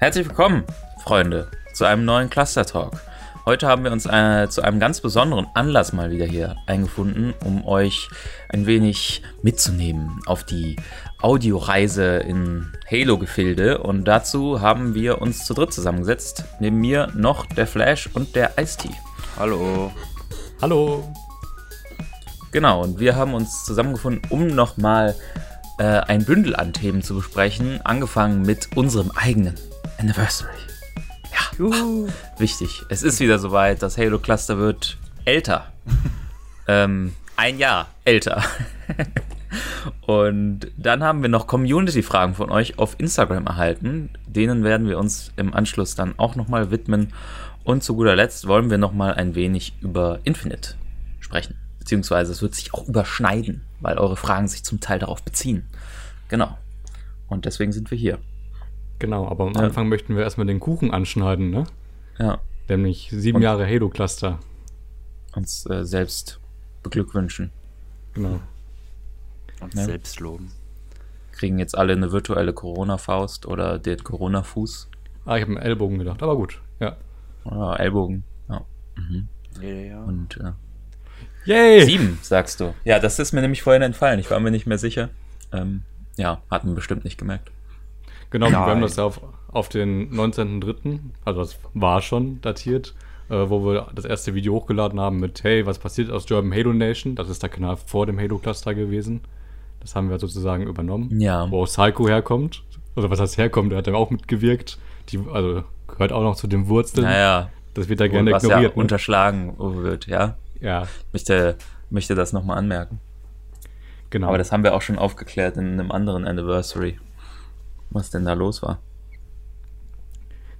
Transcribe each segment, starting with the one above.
Herzlich willkommen, Freunde, zu einem neuen Cluster Talk. Heute haben wir uns äh, zu einem ganz besonderen Anlass mal wieder hier eingefunden, um euch ein wenig mitzunehmen auf die Audioreise in Halo-Gefilde. Und dazu haben wir uns zu dritt zusammengesetzt. Neben mir noch der Flash und der Ice-T. Hallo. Hallo. Genau, und wir haben uns zusammengefunden, um nochmal äh, ein Bündel an Themen zu besprechen, angefangen mit unserem eigenen Anniversary. Ja, Juhu. wichtig. Es ist wieder soweit, das Halo Cluster wird älter. ähm, ein Jahr älter. Und dann haben wir noch Community-Fragen von euch auf Instagram erhalten. Denen werden wir uns im Anschluss dann auch nochmal widmen. Und zu guter Letzt wollen wir nochmal ein wenig über Infinite sprechen. Beziehungsweise es wird sich auch überschneiden, weil eure Fragen sich zum Teil darauf beziehen. Genau. Und deswegen sind wir hier. Genau, aber am Ja. Anfang möchten wir erstmal den Kuchen anschneiden, ne? Ja. Nämlich sieben Und- Jahre Halo-Cluster. Uns äh, selbst beglückwünschen. Genau. Und Ja. selbst loben. Kriegen jetzt alle eine virtuelle Corona-Faust oder den Corona-Fuß. Ah, ich habe einen Ellbogen gedacht, aber gut. Ja. Oder Ellbogen. Ja. Mhm. Ja, ja. Und äh, Yay! sieben, sagst du. Ja, das ist mir nämlich vorhin entfallen. Ich war mir nicht mehr sicher. Ähm, ja, hat man bestimmt nicht gemerkt. Genau, wir Nein. haben das ja auf, auf den 19.03., also das war schon datiert, äh, wo wir das erste Video hochgeladen haben mit Hey, was passiert aus German Halo Nation? Das ist der Kanal vor dem Halo-Cluster gewesen. Das haben wir sozusagen übernommen. Ja. Wo auch Psycho herkommt. Also was heißt herkommt, der hat ja auch mitgewirkt. Die, also gehört auch noch zu den Wurzeln. Naja, Das wird da gerne was ja ignoriert. ne? unterschlagen wird, ja. ja, Möchte, möchte das nochmal anmerken. genau. Aber das haben wir auch schon aufgeklärt in einem anderen Anniversary. Was denn da los war.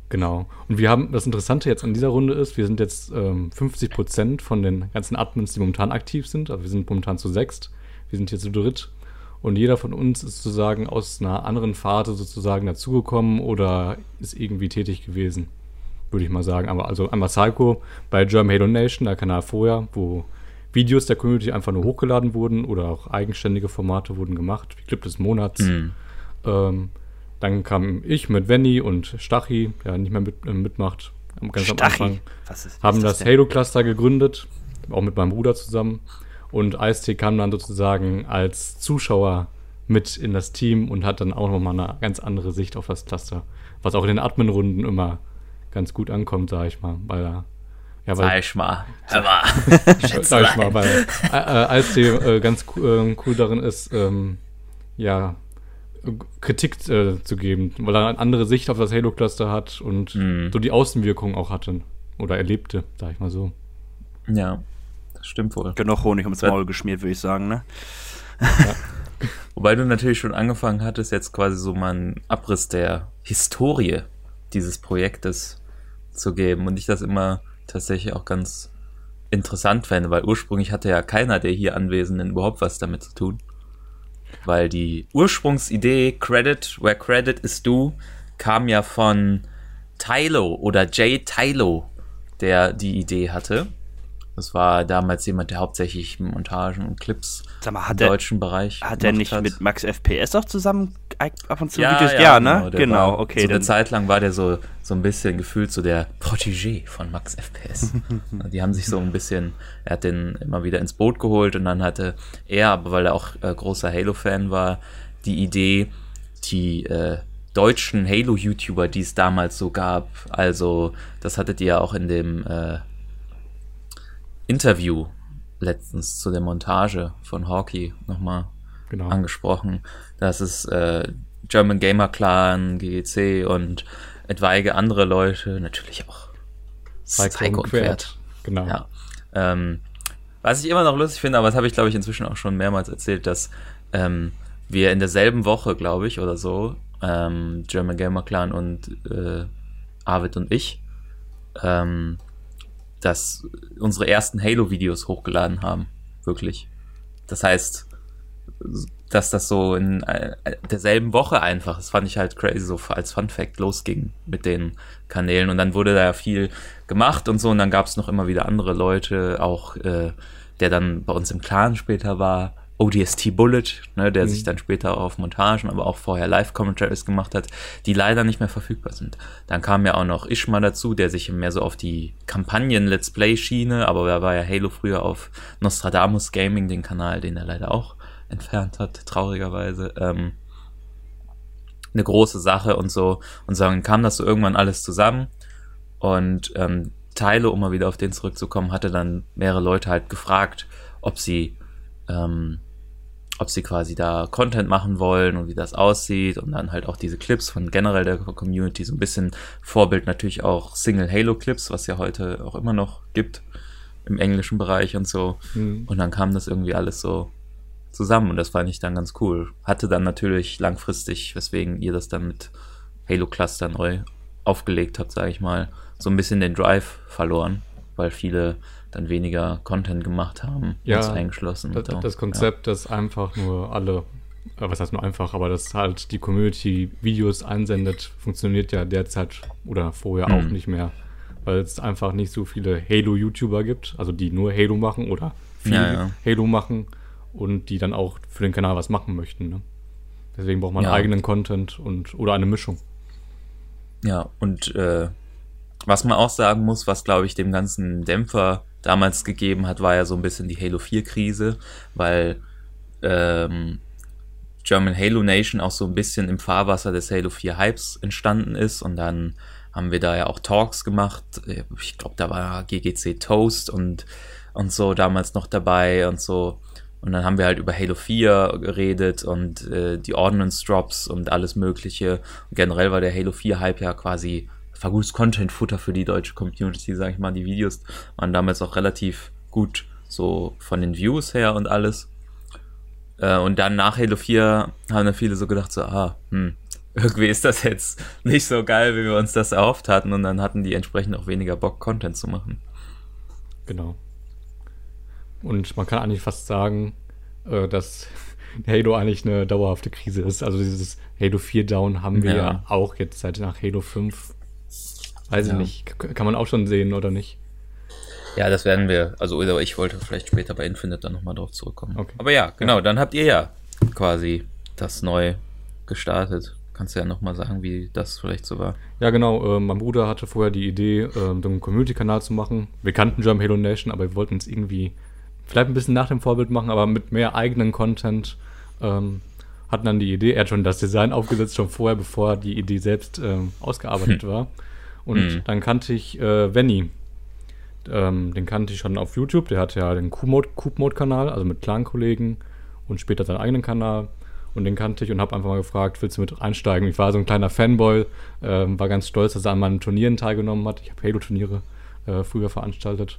Genau. Und wir haben, das Interessante jetzt an dieser Runde ist, wir sind jetzt ähm, 50 Prozent von den ganzen Admins, die momentan aktiv sind. Also wir sind momentan zu sechst. Wir sind hier zu dritt. Und jeder von uns ist sozusagen aus einer anderen Phase sozusagen dazugekommen oder ist irgendwie tätig gewesen. Würde ich mal sagen. Aber also einmal Psycho bei German Halo Nation, der Kanal vorher, wo Videos der Community einfach nur hochgeladen wurden oder auch eigenständige Formate wurden gemacht, wie Clip des Monats. Hm. Ähm, dann kam ich mit Venny und Stachi, der nicht mehr mit, äh, mitmacht, am- ganz am Stachi. Anfang. Was ist, Haben ist das, denn? Halo-Cluster gegründet, auch mit meinem Bruder zusammen. Und Ice-T kam dann sozusagen als Zuschauer mit in das Team und hat dann auch nochmal eine ganz andere Sicht auf das Cluster. Was auch in den Admin-Runden immer ganz gut ankommt, sag ich mal. Weil er, ja, Sag weil, ich mal. Hör mal. sag ich mal, weil äh, äh, Ice-T äh, ganz cool, äh, cool darin ist, ähm, ja, Kritik äh, zu geben, weil er eine andere Sicht auf das Halo-Cluster hat und Mhm. so die Außenwirkung auch hatte oder erlebte, sag ich mal so. Ja, das stimmt wohl. Genug Honig ums Maul geschmiert, würde ich sagen, ne? Wobei du natürlich schon angefangen hattest, jetzt quasi so mal einen Abriss der Historie dieses Projektes zu geben und ich das immer tatsächlich auch ganz interessant fände, weil ursprünglich hatte ja keiner der hier Anwesenden überhaupt was damit zu tun. Weil die Ursprungsidee Credit, where credit is due, kam ja von Tylo oder Jay Tylo, der die Idee hatte. Das war damals jemand, der hauptsächlich Montagen und Clips mal, im hat der, deutschen Bereich hat der gemacht nicht hat. mit Max FPS auch zusammen ab und zu Ja, Videos? ja, Ja, ne? der Genau, war, okay. So eine Zeit lang war der so, so ein bisschen gefühlt so der Protégé von Max FPS. die haben sich so ein bisschen, er hat den immer wieder ins Boot geholt und dann hatte er, aber weil er auch äh, großer Halo-Fan war, die Idee, die äh, deutschen Halo-YouTuber, die es damals so gab, also das hattet ihr ja auch in dem äh, Interview letztens zu der Montage von Hawkey nochmal Genau. angesprochen. Das ist äh, German Gamer Clan, GGC und etwaige andere Leute, natürlich auch Psycho und Quert. Genau. Ja. Ähm, was ich immer noch lustig finde, aber das habe ich glaube ich inzwischen auch schon mehrmals erzählt, dass ähm, wir in derselben Woche, glaube ich, oder so, ähm, German Gamer Clan und äh, Arvid und ich, ähm, dass unsere ersten Halo-Videos hochgeladen haben. Wirklich. Das heißt, dass das so in äh, derselben Woche einfach, das fand ich halt crazy, so als Fun Fact losging mit den Kanälen und dann wurde da viel gemacht und so und dann gab es noch immer wieder andere Leute, auch äh, der dann bei uns im Clan später war, ODST Bullet, ne, der Mhm. sich dann später auch auf Montagen, aber auch vorher Live-Commentaries gemacht hat, die leider nicht mehr verfügbar sind. Dann kam ja auch noch Ishma dazu, der sich mehr so auf die Kampagnen-Let's Play-Schiene, aber da war ja Halo früher auf Nostradamus Gaming, den Kanal, den er leider auch entfernt hat, traurigerweise. Ähm, eine große Sache und so. Und dann kam das so irgendwann alles zusammen. Und ähm, Teile, um mal wieder auf den zurückzukommen, hatte dann mehrere Leute halt gefragt, ob sie, ähm, ob sie quasi da Content machen wollen und wie das aussieht und dann halt auch diese Clips von generell der Community, so ein bisschen Vorbild natürlich auch Single Halo Clips, was ja heute auch immer noch gibt im englischen Bereich und so. Mhm. Und dann kam das irgendwie alles so zusammen und das fand ich dann ganz cool. Hatte dann natürlich langfristig, weswegen ihr das dann mit Halo Cluster neu aufgelegt habt, sage ich mal, so ein bisschen den Drive verloren, weil viele dann weniger Content gemacht haben, Ja, uns eingeschlossen. Das, so. das Konzept, dass einfach nur alle, äh, was heißt nur einfach, aber dass halt die Community Videos einsendet, funktioniert ja derzeit oder vorher auch Mhm. nicht mehr. Weil es einfach nicht so viele Halo-YouTuber gibt, also die nur Halo machen oder viel Ja, ja. Halo machen und die dann auch für den Kanal was machen möchten. Ne? Deswegen braucht man Ja. eigenen Content und oder eine Mischung. Ja, und äh, was man auch sagen muss, was glaube ich dem ganzen Dämpfer damals gegeben hat, war ja so ein bisschen die Halo 4-Krise, weil ähm, German Halo Nation auch so ein bisschen im Fahrwasser des Halo 4 Hypes entstanden ist und dann haben wir da ja auch Talks gemacht. Ich glaube, da war GGC Toast und, und so damals noch dabei und so. Und dann haben wir halt über Halo 4 geredet und äh, die Ordnance Drops und alles Mögliche. Und generell war der Halo 4 Hype ja quasi, war gutes Content-Futter für die deutsche Community, sag ich mal. Die Videos waren damals auch relativ gut, so von den Views her und alles. Äh, und dann nach Halo 4 haben dann viele so gedacht, so, ah, hm, irgendwie ist das jetzt nicht so geil, wie wir uns das erhofft hatten. Und dann hatten die entsprechend auch weniger Bock, Content zu machen. Genau. Und man kann eigentlich fast sagen, äh, dass Halo eigentlich eine dauerhafte Krise ist. Also dieses Halo 4 Down haben wir ja, Ja. auch jetzt seit nach Halo 5. Weiß Ja. ich nicht. Kann man auch schon sehen, oder nicht? Ja, das werden wir. Also, oder ich wollte vielleicht später bei Infinite dann nochmal drauf zurückkommen. Okay. Aber ja, genau, dann habt ihr ja quasi das neu gestartet. Kannst du ja nochmal sagen, wie das vielleicht so war. Ja, genau. Äh, mein Bruder hatte vorher die Idee, äh, so einen Community-Kanal zu machen. Wir kannten German Halo Nation, aber wir wollten es irgendwie vielleicht ein bisschen nach dem Vorbild machen, aber mit mehr eigenen Content. Ähm, hatten dann die Idee, er hat schon das Design aufgesetzt, schon vorher, bevor die Idee selbst ähm, ausgearbeitet war. Und Hm. dann kannte ich äh, Venny. Ähm, den kannte ich schon auf YouTube. Der hat ja den Coop-Mode-Kanal, also mit Clan-Kollegen und später seinen eigenen Kanal. Und den kannte ich und habe einfach mal gefragt, willst du mit einsteigen? Ich war so ein kleiner Fanboy, ähm, war ganz stolz, dass er an meinen Turnieren teilgenommen hat. Ich habe Halo-Turniere äh, früher veranstaltet.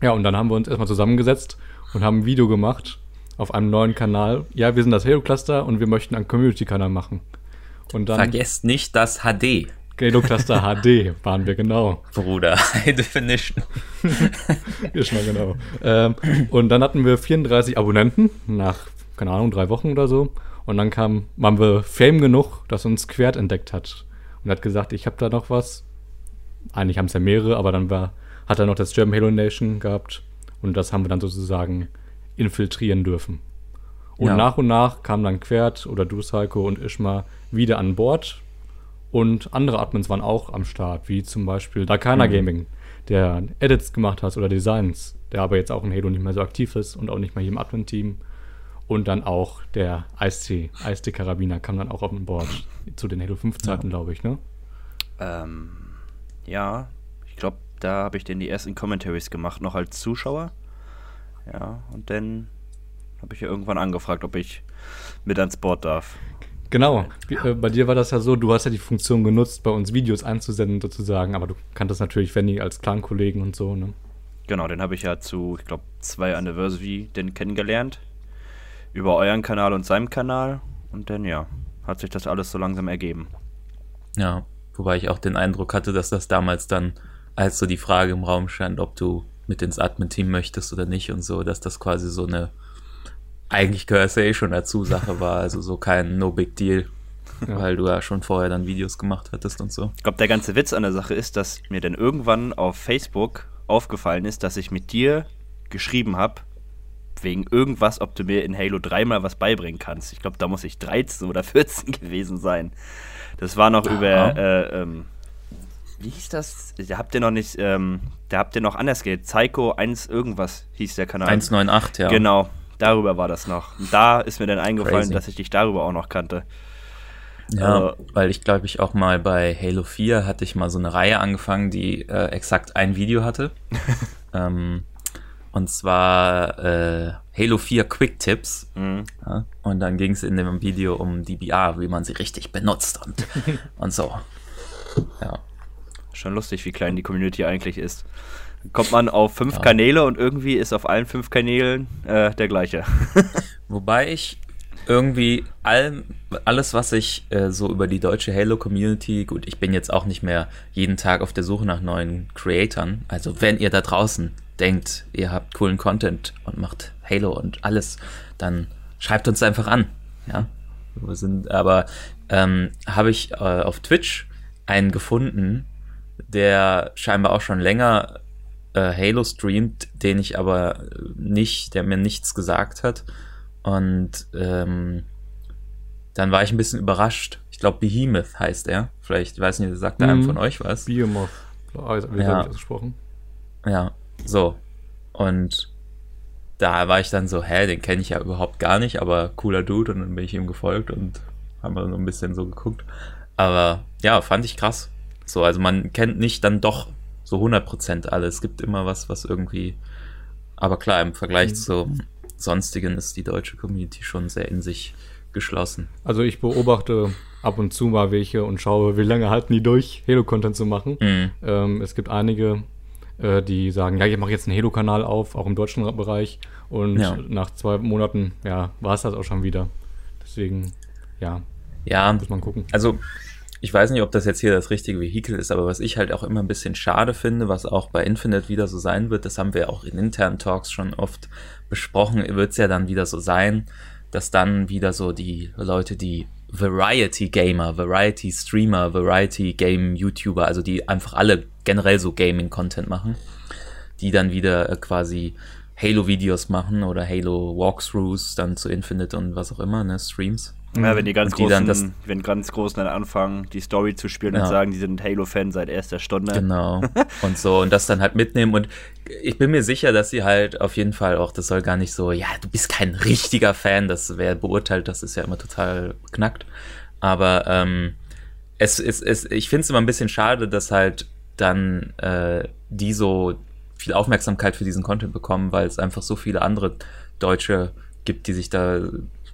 Ja, und dann haben wir uns erstmal zusammengesetzt und haben ein Video gemacht auf einem neuen Kanal. Ja, wir sind das Halo-Cluster und wir möchten einen Community-Kanal machen. Und dann Vergesst nicht das HD, Halo-Cluster HD waren wir genau. Bruder. High Definition. Ist mal genau. Ähm, und dann hatten wir 34 Abonnenten nach, keine Ahnung, drei Wochen oder so. Und dann kam, waren wir Fame genug, dass uns Quert entdeckt hat. Und hat gesagt, ich habe da noch was. Eigentlich haben es ja mehrere, aber dann war, hat er noch das German Halo Nation gehabt. Und das haben wir dann sozusagen infiltrieren dürfen. Und Ja. nach und nach kamen dann Quert oder du, Psycho und Ishma wieder an Bord. Und andere Admins waren auch am Start, wie zum Beispiel Dakana Mhm. Gaming, der Edits gemacht hat oder Designs, der aber jetzt auch in Halo nicht mehr so aktiv ist und auch nicht mehr hier im Admin-Team. Und dann auch der Ice-T, Ice-T-Karabiner kam dann auch auf den Bord zu den Halo 5-Zeiten, glaube ich, ne? Ähm, ja, ich glaube, da habe ich denn die ersten Commentaries gemacht, noch als Zuschauer. Ja, und dann habe ich ja irgendwann angefragt, ob ich mit ans Board darf. Genau. Wie, äh, bei dir war das ja so, du hast ja die Funktion genutzt, bei uns Videos einzusenden sozusagen, aber du kanntest natürlich Venny als Clan-Kollegen und so, ne? Genau, den habe ich ja zu, ich glaube, zwei Anniversary denn kennengelernt. Über euren Kanal und seinem Kanal. Und dann, ja, hat sich das alles so langsam ergeben. Ja, wobei ich auch den Eindruck hatte, dass das damals dann, als so die Frage im Raum stand, ob du mit ins Admin-Team möchtest oder nicht und so, dass das quasi so eine, eigentlich gehörst du ja eh schon dazu, Sache war, also so kein No Big Deal, Ja. weil du ja schon vorher dann Videos gemacht hattest und so. Ich glaube, der ganze Witz an der Sache ist, dass mir dann irgendwann auf Facebook aufgefallen ist, dass ich mit dir geschrieben habe wegen irgendwas, ob du mir in Halo 3 mal was beibringen kannst. Ich glaube, da muss ich 13 oder 14 gewesen sein. Das war noch Aha. über, äh, ähm, wie hieß das? Da habt ihr noch nicht, ähm, da habt ihr noch anders geht. Psycho 1 irgendwas hieß der Kanal. 198, ja. Genau, darüber war das noch. Und da ist mir dann eingefallen, Crazy. dass ich dich darüber auch noch kannte. Ja, Äh, weil ich glaube ich auch mal bei Halo 4 hatte ich mal so eine Reihe angefangen, die äh, exakt ein Video hatte. ähm, und zwar äh, Halo 4 Quick Tips. Mhm. Ja? Und dann ging es in dem Video um DBR, wie man sie richtig benutzt und, und so. Ja. Schon lustig, wie klein die Community eigentlich ist. Kommt man auf fünf Ja. Kanäle und irgendwie ist auf allen fünf Kanälen äh, der gleiche. Wobei ich irgendwie all, alles, was ich äh, so über die deutsche Halo-Community, gut, ich bin jetzt auch nicht mehr jeden Tag auf der Suche nach neuen Creatoren. Also wenn ihr da draußen denkt, ihr habt coolen Content und macht Halo und alles, dann schreibt uns einfach an. Ja, wir sind, aber ähm, habe ich äh, auf Twitch einen gefunden, der scheinbar auch schon länger äh, Halo streamt, den ich aber nicht, der mir nichts gesagt hat. Und ähm, dann war ich ein bisschen überrascht. Ich glaube, Behemoth heißt er. Vielleicht, weiß nicht, sagt da einem Mhm. von euch was. Biomoth. Ah, Ja. ausgesprochen. Ja, so. Und da war ich dann so, hä, den kenne ich ja überhaupt gar nicht, aber cooler Dude. Und dann bin ich ihm gefolgt und haben wir so ein bisschen so geguckt. Aber ja, fand ich krass. So, also man kennt nicht dann doch so 100% alles. Es gibt immer was, was irgendwie. Aber klar, im Vergleich Mhm. zum sonstigen ist die deutsche Community schon sehr in sich geschlossen. Also ich beobachte ab und zu mal welche und schaue, wie lange halten die durch, Halo-Content zu machen. Mhm. Ähm, es gibt einige, äh, die sagen, ja, ich mache jetzt einen Halo-Kanal auf, auch im deutschen Bereich. Und Ja. nach zwei Monaten, ja, war es das auch schon wieder. Deswegen, ja, Ja, muss man gucken. also ich weiß nicht, ob das jetzt hier das richtige Vehikel ist, aber was ich halt auch immer ein bisschen schade finde, was auch bei Infinite wieder so sein wird, das haben wir auch in internen Talks schon oft besprochen, wird es ja dann wieder so sein, dass dann wieder so die Leute, die Variety Gamer, Variety Streamer, Variety Game YouTuber, also die einfach alle generell so Gaming Content machen, die dann wieder äh, quasi Halo-Videos machen oder Halo Walkthroughs dann zu Infinite und was auch immer, ne, Streams. Ja, wenn die ganz Und die großen, das- wenn ganz großen dann anfangen, die Story zu spielen und Ja. sagen, die sind Halo-Fan seit erster Stunde. Genau. Und so, und das dann halt mitnehmen. Und ich bin mir sicher, dass sie halt auf jeden Fall auch, das soll gar nicht so, ja, du bist kein richtiger Fan, das wer beurteilt, das ist ja immer total knackt. Aber ähm, es ist, es, ich finde es immer ein bisschen schade, dass halt dann äh, die so viel Aufmerksamkeit für diesen Content bekommen, weil es einfach so viele andere Deutsche gibt, die sich da,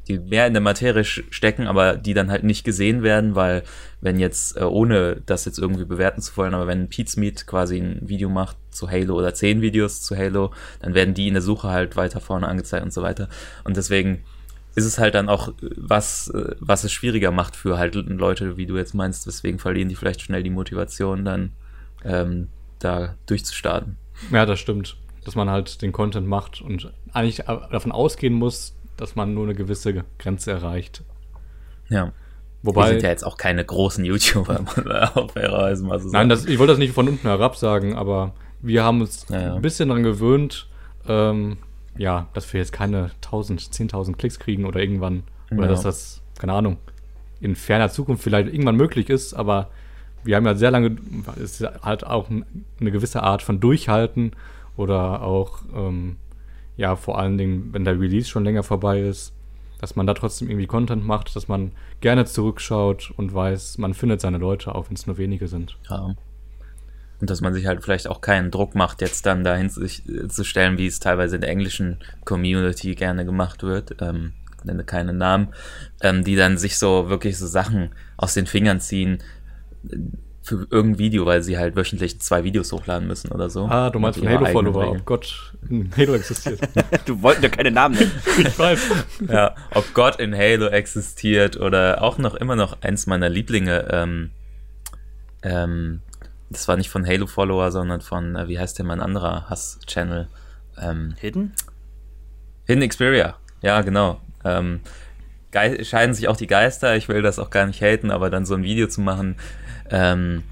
die mehr in der Materie stecken, aber die dann halt nicht gesehen werden, weil wenn jetzt, äh, ohne das jetzt irgendwie bewerten zu wollen, aber wenn Pete's Meet quasi ein Video macht zu Halo oder zehn Videos zu Halo, dann werden die in der Suche halt weiter vorne angezeigt und so weiter. Und deswegen ist es halt dann auch äh, was, äh, was es schwieriger macht für halt Leute, wie du jetzt meinst, deswegen verlieren die vielleicht schnell die Motivation, dann ähm, da durchzustarten. Ja, das stimmt. Dass man halt den Content macht und eigentlich davon ausgehen muss, dass man nur eine gewisse Grenze erreicht. Ja. Wir Wobei, sind ja jetzt auch keine großen YouTuber, auch fairerweise mal so nein, das, ich wollte das nicht von unten herab sagen, aber wir haben uns Ja, ja. ein bisschen daran gewöhnt, ähm, ja, dass wir jetzt keine 1000, 10.000 Klicks kriegen oder irgendwann, oder Ja. dass das, keine Ahnung, in ferner Zukunft vielleicht irgendwann möglich ist, aber wir haben ja sehr lange, es ist halt auch ein- eine gewisse Art von Durchhalten oder auch, ähm, ja, vor allen Dingen, wenn der Release schon länger vorbei ist, dass man da trotzdem irgendwie Content macht, dass man gerne zurückschaut und weiß, man findet seine Leute, auch wenn es nur wenige sind. Ja. Und dass man sich halt vielleicht auch keinen Druck macht, jetzt dann dahin sich, äh, zu stellen, wie es teilweise in der englischen Community gerne gemacht wird. Ähm, nenne keine Namen, ähm, die dann sich so wirklich so Sachen aus den Fingern ziehen für irgendein Video, weil sie halt wöchentlich zwei Videos hochladen müssen oder so. Ah, du meinst eigenen Halo-Follower, ob Gott in Halo existiert. Du wollten ja keine Namen nennen. ich weiß. ja, ob Gott in Halo existiert oder auch noch immer noch eins meiner Lieblinge. Ähm, ähm, das war nicht von Halo-Follower, sondern von, äh, wie heißt der, mein anderer Hass-Channel? Ähm, Hidden? Hidden Xperia. Ja, genau. Ähm, scheiden sich auch die Geister. Ich will das auch gar nicht haten, aber dann so ein Video zu machen, ähm,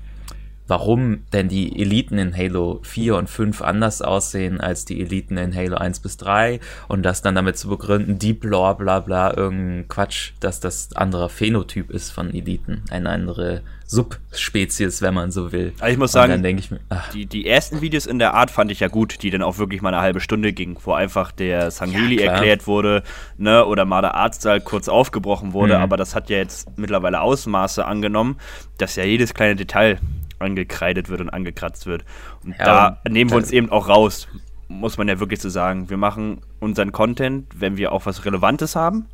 warum denn die Eliten in Halo 4 und 5 anders aussehen als die Eliten in Halo 1 bis 3 und das dann damit zu begründen, Deep Lore, bla bla, irgendein Quatsch, dass das anderer Phänotyp ist von Eliten, eine andere Subspezies, wenn man so will. Also ich muss sagen, ich mir, ach, Die, die ersten Videos in der Art fand ich ja gut, die dann auch wirklich mal eine halbe Stunde gingen, wo einfach der Sangili Ja, erklärt wurde, ne, oder mal der Arztsaal kurz aufgebrochen wurde, Mhm. aber das hat ja jetzt mittlerweile Ausmaße angenommen, dass ja jedes kleine Detail angekreidet wird und angekratzt wird. Und Ja, da und nehmen wir uns eben auch raus, muss man ja wirklich so sagen. Wir machen unseren Content, wenn wir auch was Relevantes haben,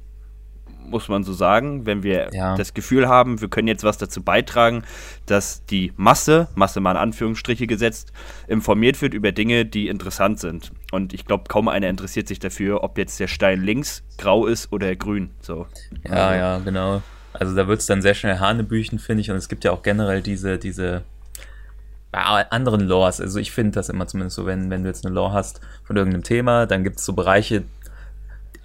muss man so sagen, wenn wir Ja. das Gefühl haben, wir können jetzt was dazu beitragen, dass die Masse, Masse mal in Anführungsstriche gesetzt, informiert wird über Dinge, die interessant sind. Und ich glaube, kaum einer interessiert sich dafür, ob jetzt der Stein links grau ist oder grün. So. Ja, Also, ja, genau. Also da wird es dann sehr schnell Hanebüchen, finde ich. Und es gibt ja auch generell diese, diese anderen Lores. Also ich finde das immer zumindest so, wenn, wenn du jetzt eine Lore hast von irgendeinem Thema, dann gibt es so Bereiche.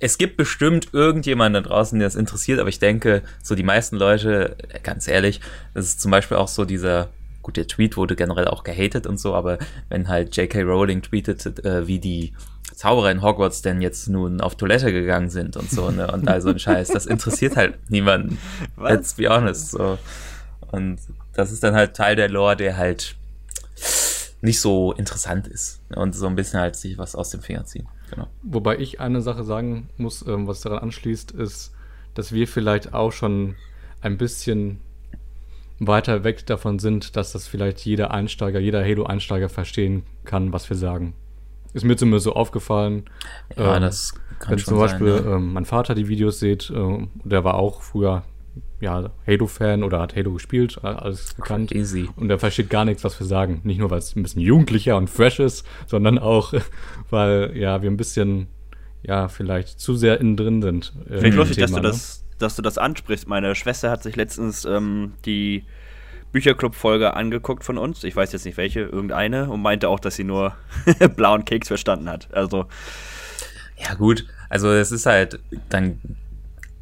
Es gibt bestimmt irgendjemanden da draußen, der das interessiert, aber ich denke, so die meisten Leute, ganz ehrlich, das ist zum Beispiel auch so dieser, gut, der Tweet wurde generell auch gehatet und so, aber wenn halt J.K. Rowling tweetet, äh, wie die Zauberer in Hogwarts denn jetzt nun auf Toilette gegangen sind und so, ne, und all so ein Scheiß, das interessiert halt niemanden. Was? Let's be honest, so. Und das ist dann halt Teil der Lore, der halt nicht so interessant ist ne, und so ein bisschen halt sich was aus dem Finger ziehen. Genau. Wobei ich eine Sache sagen muss, ähm, was daran anschließt, ist, dass wir vielleicht auch schon ein bisschen weiter weg davon sind, dass das vielleicht jeder Einsteiger, jeder Halo-Einsteiger verstehen kann, was wir sagen. Ist mir zumindest so aufgefallen. Ja, ähm, das kann Wenn schon zum Beispiel sein. Ja. ähm, mein Vater die Videos sieht, äh, der war auch früher ja, Halo-Fan oder hat Halo gespielt, äh, alles bekannt. Crazy. Und er versteht gar nichts, was wir sagen. Nicht nur, weil es ein bisschen jugendlicher und fresh ist, sondern auch, weil ja, wir ein bisschen, ja, vielleicht zu sehr innen drin sind. Finde ich im lustig, dass Thema, du ne? das, dass du das ansprichst. Meine Schwester hat sich letztens ähm, die Bücherclub-Folge angeguckt von uns. Ich weiß jetzt nicht welche, irgendeine, und meinte auch, dass sie nur blauen Keks verstanden hat. Also, Ja, gut. Also es ist halt dann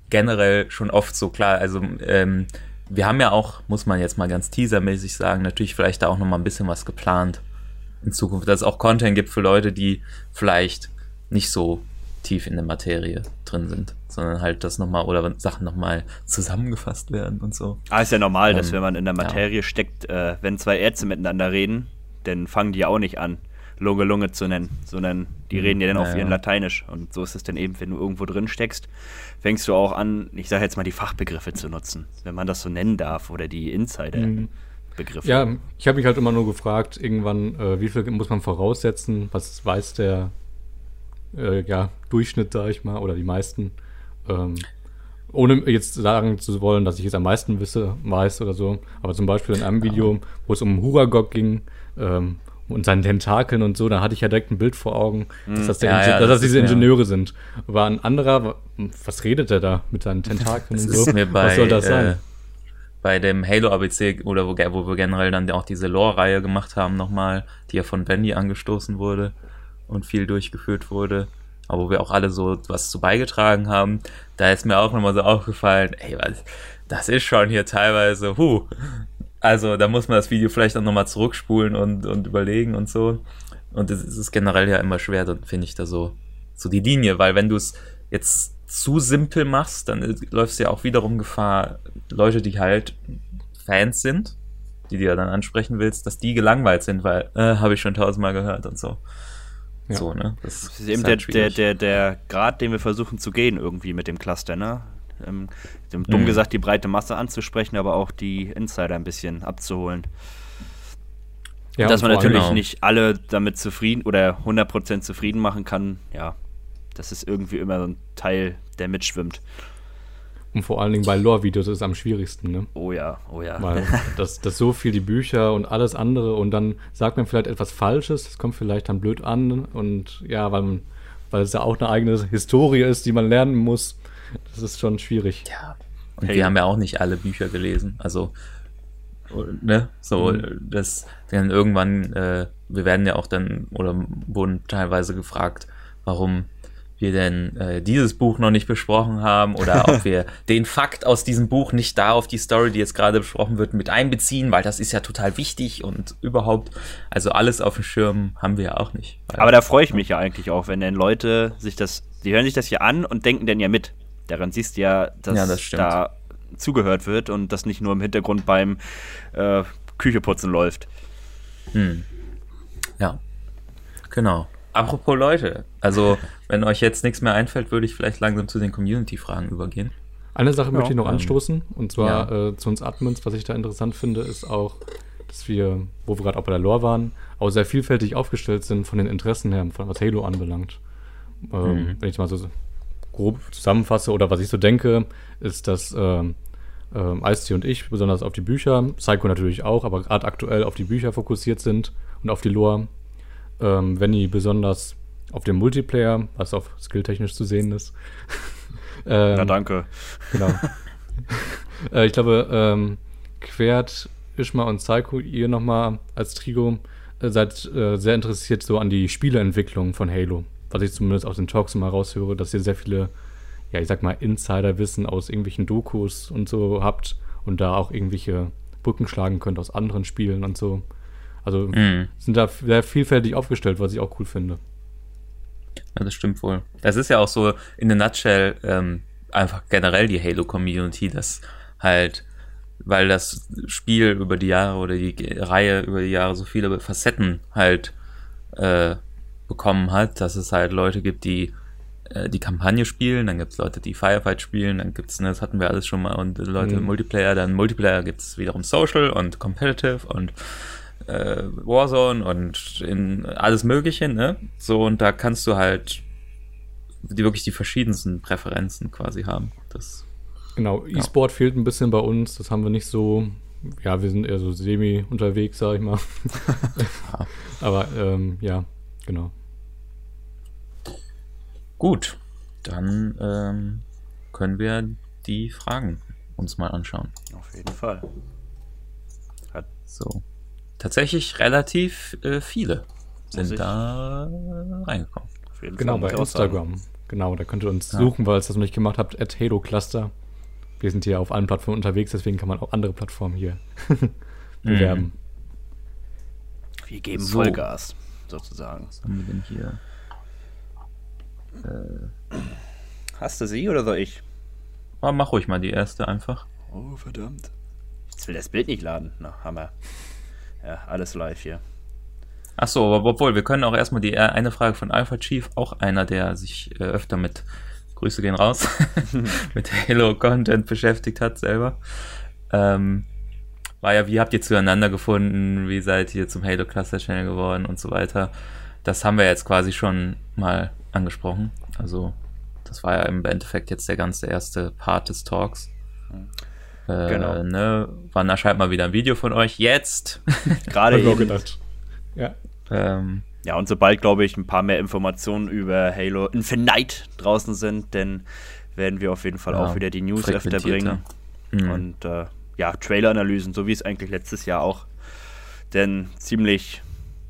generell schon oft so klar. Also ähm, wir haben ja auch, muss man jetzt mal ganz teasermäßig sagen, natürlich vielleicht da auch noch mal ein bisschen was geplant in Zukunft, dass es auch Content gibt für Leute, die vielleicht nicht so tief in der Materie drin sind, sondern halt das nochmal oder Sachen nochmal zusammengefasst werden und so. ah, ist ja normal, dass Ähm, wenn man in der Materie steckt, äh, wenn zwei Ärzte miteinander reden, dann fangen die ja auch nicht an, Lunge Lunge zu nennen, sondern die reden ja dann auf naja. ihren Lateinisch. Und so ist es dann eben, wenn du irgendwo drin steckst, fängst du auch an, ich sage jetzt mal die Fachbegriffe zu nutzen, wenn man das so nennen darf, oder die Insider-Begriffe. Ja, ich habe mich halt immer nur gefragt, irgendwann, äh, wie viel muss man voraussetzen? Was weiß der äh, ja, Durchschnitt, sage ich mal, oder die meisten? Ähm, ohne jetzt sagen zu wollen, dass ich jetzt am meisten wisse, weiß oder so. Aber zum Beispiel in einem Video, wo es um Huragog ging ähm, und seinen Tentakeln und so, da hatte ich ja direkt ein Bild vor Augen, dass das, Ja, ja, dass das diese Ingenieure sind. War ein anderer, wa- was redet der da mit seinen Tentakeln Das und ist so? mir bei, was soll das äh, sein? bei dem Halo ABC oder wo, wo wir generell dann auch diese Lore-Reihe gemacht haben nochmal, die ja von Bendy angestoßen wurde und viel durchgeführt wurde, aber wo wir auch alle so was zu beigetragen haben, da ist mir auch nochmal so aufgefallen, ey, was, das ist schon hier teilweise, huh, also da muss man das Video vielleicht auch nochmal zurückspulen und, und überlegen und so. Und es ist generell ja immer schwer, dann finde ich da so, so die Linie, weil wenn du es jetzt zu simpel machst, dann läufst du ja auch wiederum Gefahr, Leute, die halt Fans sind, die du ja dann ansprechen willst, dass die gelangweilt sind, weil, äh, habe ich schon tausendmal gehört und so. Ja. So, ne? Das, Das ist eben der, der, der, der Grad, den wir versuchen zu gehen, irgendwie mit dem Cluster, ne? Ähm, dumm Mhm. gesagt, die breite Masse anzusprechen, aber auch die Insider ein bisschen abzuholen. Ja, Dass man natürlich genau. nicht alle damit zufrieden oder 100% zufrieden machen kann, ja. Das ist irgendwie immer so ein Teil, der mitschwimmt. Und vor allen Dingen bei Lore-Videos ist es am schwierigsten, ne? Oh ja, oh ja. Weil das, das so viel die Bücher und alles andere und dann sagt man vielleicht etwas Falsches, das kommt vielleicht dann blöd an und ja, weil, man, weil es ja auch eine eigene Historie ist, die man lernen muss. Das ist schon schwierig. Ja. Und Hey. wir haben ja auch nicht alle Bücher gelesen. Also, ne, so, Mhm. das, dann irgendwann, äh, wir werden ja auch dann, oder wurden teilweise gefragt, warum wir denn äh, dieses Buch noch nicht besprochen haben oder ob wir den Fakt aus diesem Buch nicht da auf die Story, die jetzt gerade besprochen wird, mit einbeziehen, weil das ist ja total wichtig und überhaupt, also alles auf dem Schirm haben wir ja auch nicht. Aber da freue ich mich ja eigentlich auch, wenn dann Leute sich das, die hören sich das hier an und denken dann ja mit. Daran siehst du ja, dass Ja, das da zugehört wird und das nicht nur im Hintergrund beim äh, Kücheputzen läuft. Hm. Ja, genau. Apropos Leute, also wenn euch jetzt nichts mehr einfällt, würde ich vielleicht langsam zu den Community-Fragen übergehen. Eine Sache Ja, möchte ich noch ähm, anstoßen, und zwar äh, zu uns Admins, was ich da interessant finde, ist auch, dass wir, wo wir gerade auch bei der Lore waren, auch sehr vielfältig aufgestellt sind von den Interessen her, von was Halo anbelangt. Ähm, Mhm. Wenn ich mal so grob zusammenfasse oder was ich so denke, ist, dass ähm, ähm, Ice-T und ich besonders auf die Bücher, Psycho natürlich auch, aber gerade aktuell auf die Bücher fokussiert sind und auf die Lore. Ähm, Venny besonders auf den Multiplayer, was auch skilltechnisch zu sehen ist. ähm, Na danke. Genau. äh, ich glaube, ähm, Quert, Ishma und Psycho, ihr nochmal als Trio äh, seid äh, sehr interessiert so an die Spieleentwicklung von Halo. Was ich zumindest aus den Talks immer raushöre, dass ihr sehr viele, ja, ich sag mal, Insiderwissen aus irgendwelchen Dokus und so habt und da auch irgendwelche Brücken schlagen könnt aus anderen Spielen und so. Also Mhm. sind da sehr vielfältig aufgestellt, was ich auch cool finde. Ja, das stimmt wohl. Das ist ja auch so in a nutshell ähm, einfach generell die Halo-Community, dass halt, weil das Spiel über die Jahre oder die Reihe über die Jahre so viele Facetten halt äh, bekommen hat, dass es halt Leute gibt, die äh, die Kampagne spielen, dann gibt es Leute, die Firefight spielen, dann gibt's, ne, das hatten wir alles schon mal, und Leute Mhm. Multiplayer, dann Multiplayer gibt's wiederum Social und Competitive und äh, Warzone und in alles Mögliche, ne? So, und da kannst du halt die wirklich die verschiedensten Präferenzen quasi haben. Das, Genau, E-Sport fehlt ein bisschen bei uns. Das haben wir nicht so. Ja, wir sind eher so semi unterwegs, sag ich mal. Aber ähm, ja, genau. Gut, dann ähm, können wir die Fragen uns mal anschauen. Auf jeden Fall. So. Tatsächlich relativ äh, viele sind da reingekommen. Auf jeden Genau, bei auch sagen. Instagram. Genau, da könnt ihr uns Ja. suchen, weil ihr das noch nicht gemacht habt, at Halo Cluster. Wir sind hier auf allen Plattformen unterwegs, deswegen kann man auch andere Plattformen hier bewerben. Wir geben So. Vollgas, sozusagen. Was haben wir denn hier? Hast du sie oder soll ich? Oh, mach ruhig mal die erste einfach. Oh, verdammt. Jetzt will das Bild nicht laden. Na, Hammer. Ja, alles live hier. Ach so, aber obwohl, wir können auch erstmal die äh, eine Frage von Alpha Chief, auch einer, der sich äh, öfter mit Grüße gehen raus, mit Halo-Content beschäftigt hat selber. Ähm, war ja, wie habt ihr zueinander gefunden? Wie seid ihr zum Halo Cluster Channel geworden und so weiter? Das haben wir jetzt quasi schon mal angesprochen. Also, das war ja im Endeffekt jetzt der ganze erste Part des Talks. Äh, Genau. Ne, wann erscheint mal wieder ein Video von euch? Jetzt! Gerade eben. gedacht. Ja. ähm, Ja, und sobald, glaube ich, ein paar mehr Informationen über Halo Infinite draußen sind, dann werden wir auf jeden Fall Ja, auch wieder die News öfter bringen. Mhm. Und äh, ja, Trailer-Analysen, so wie es eigentlich letztes Jahr auch denn ziemlich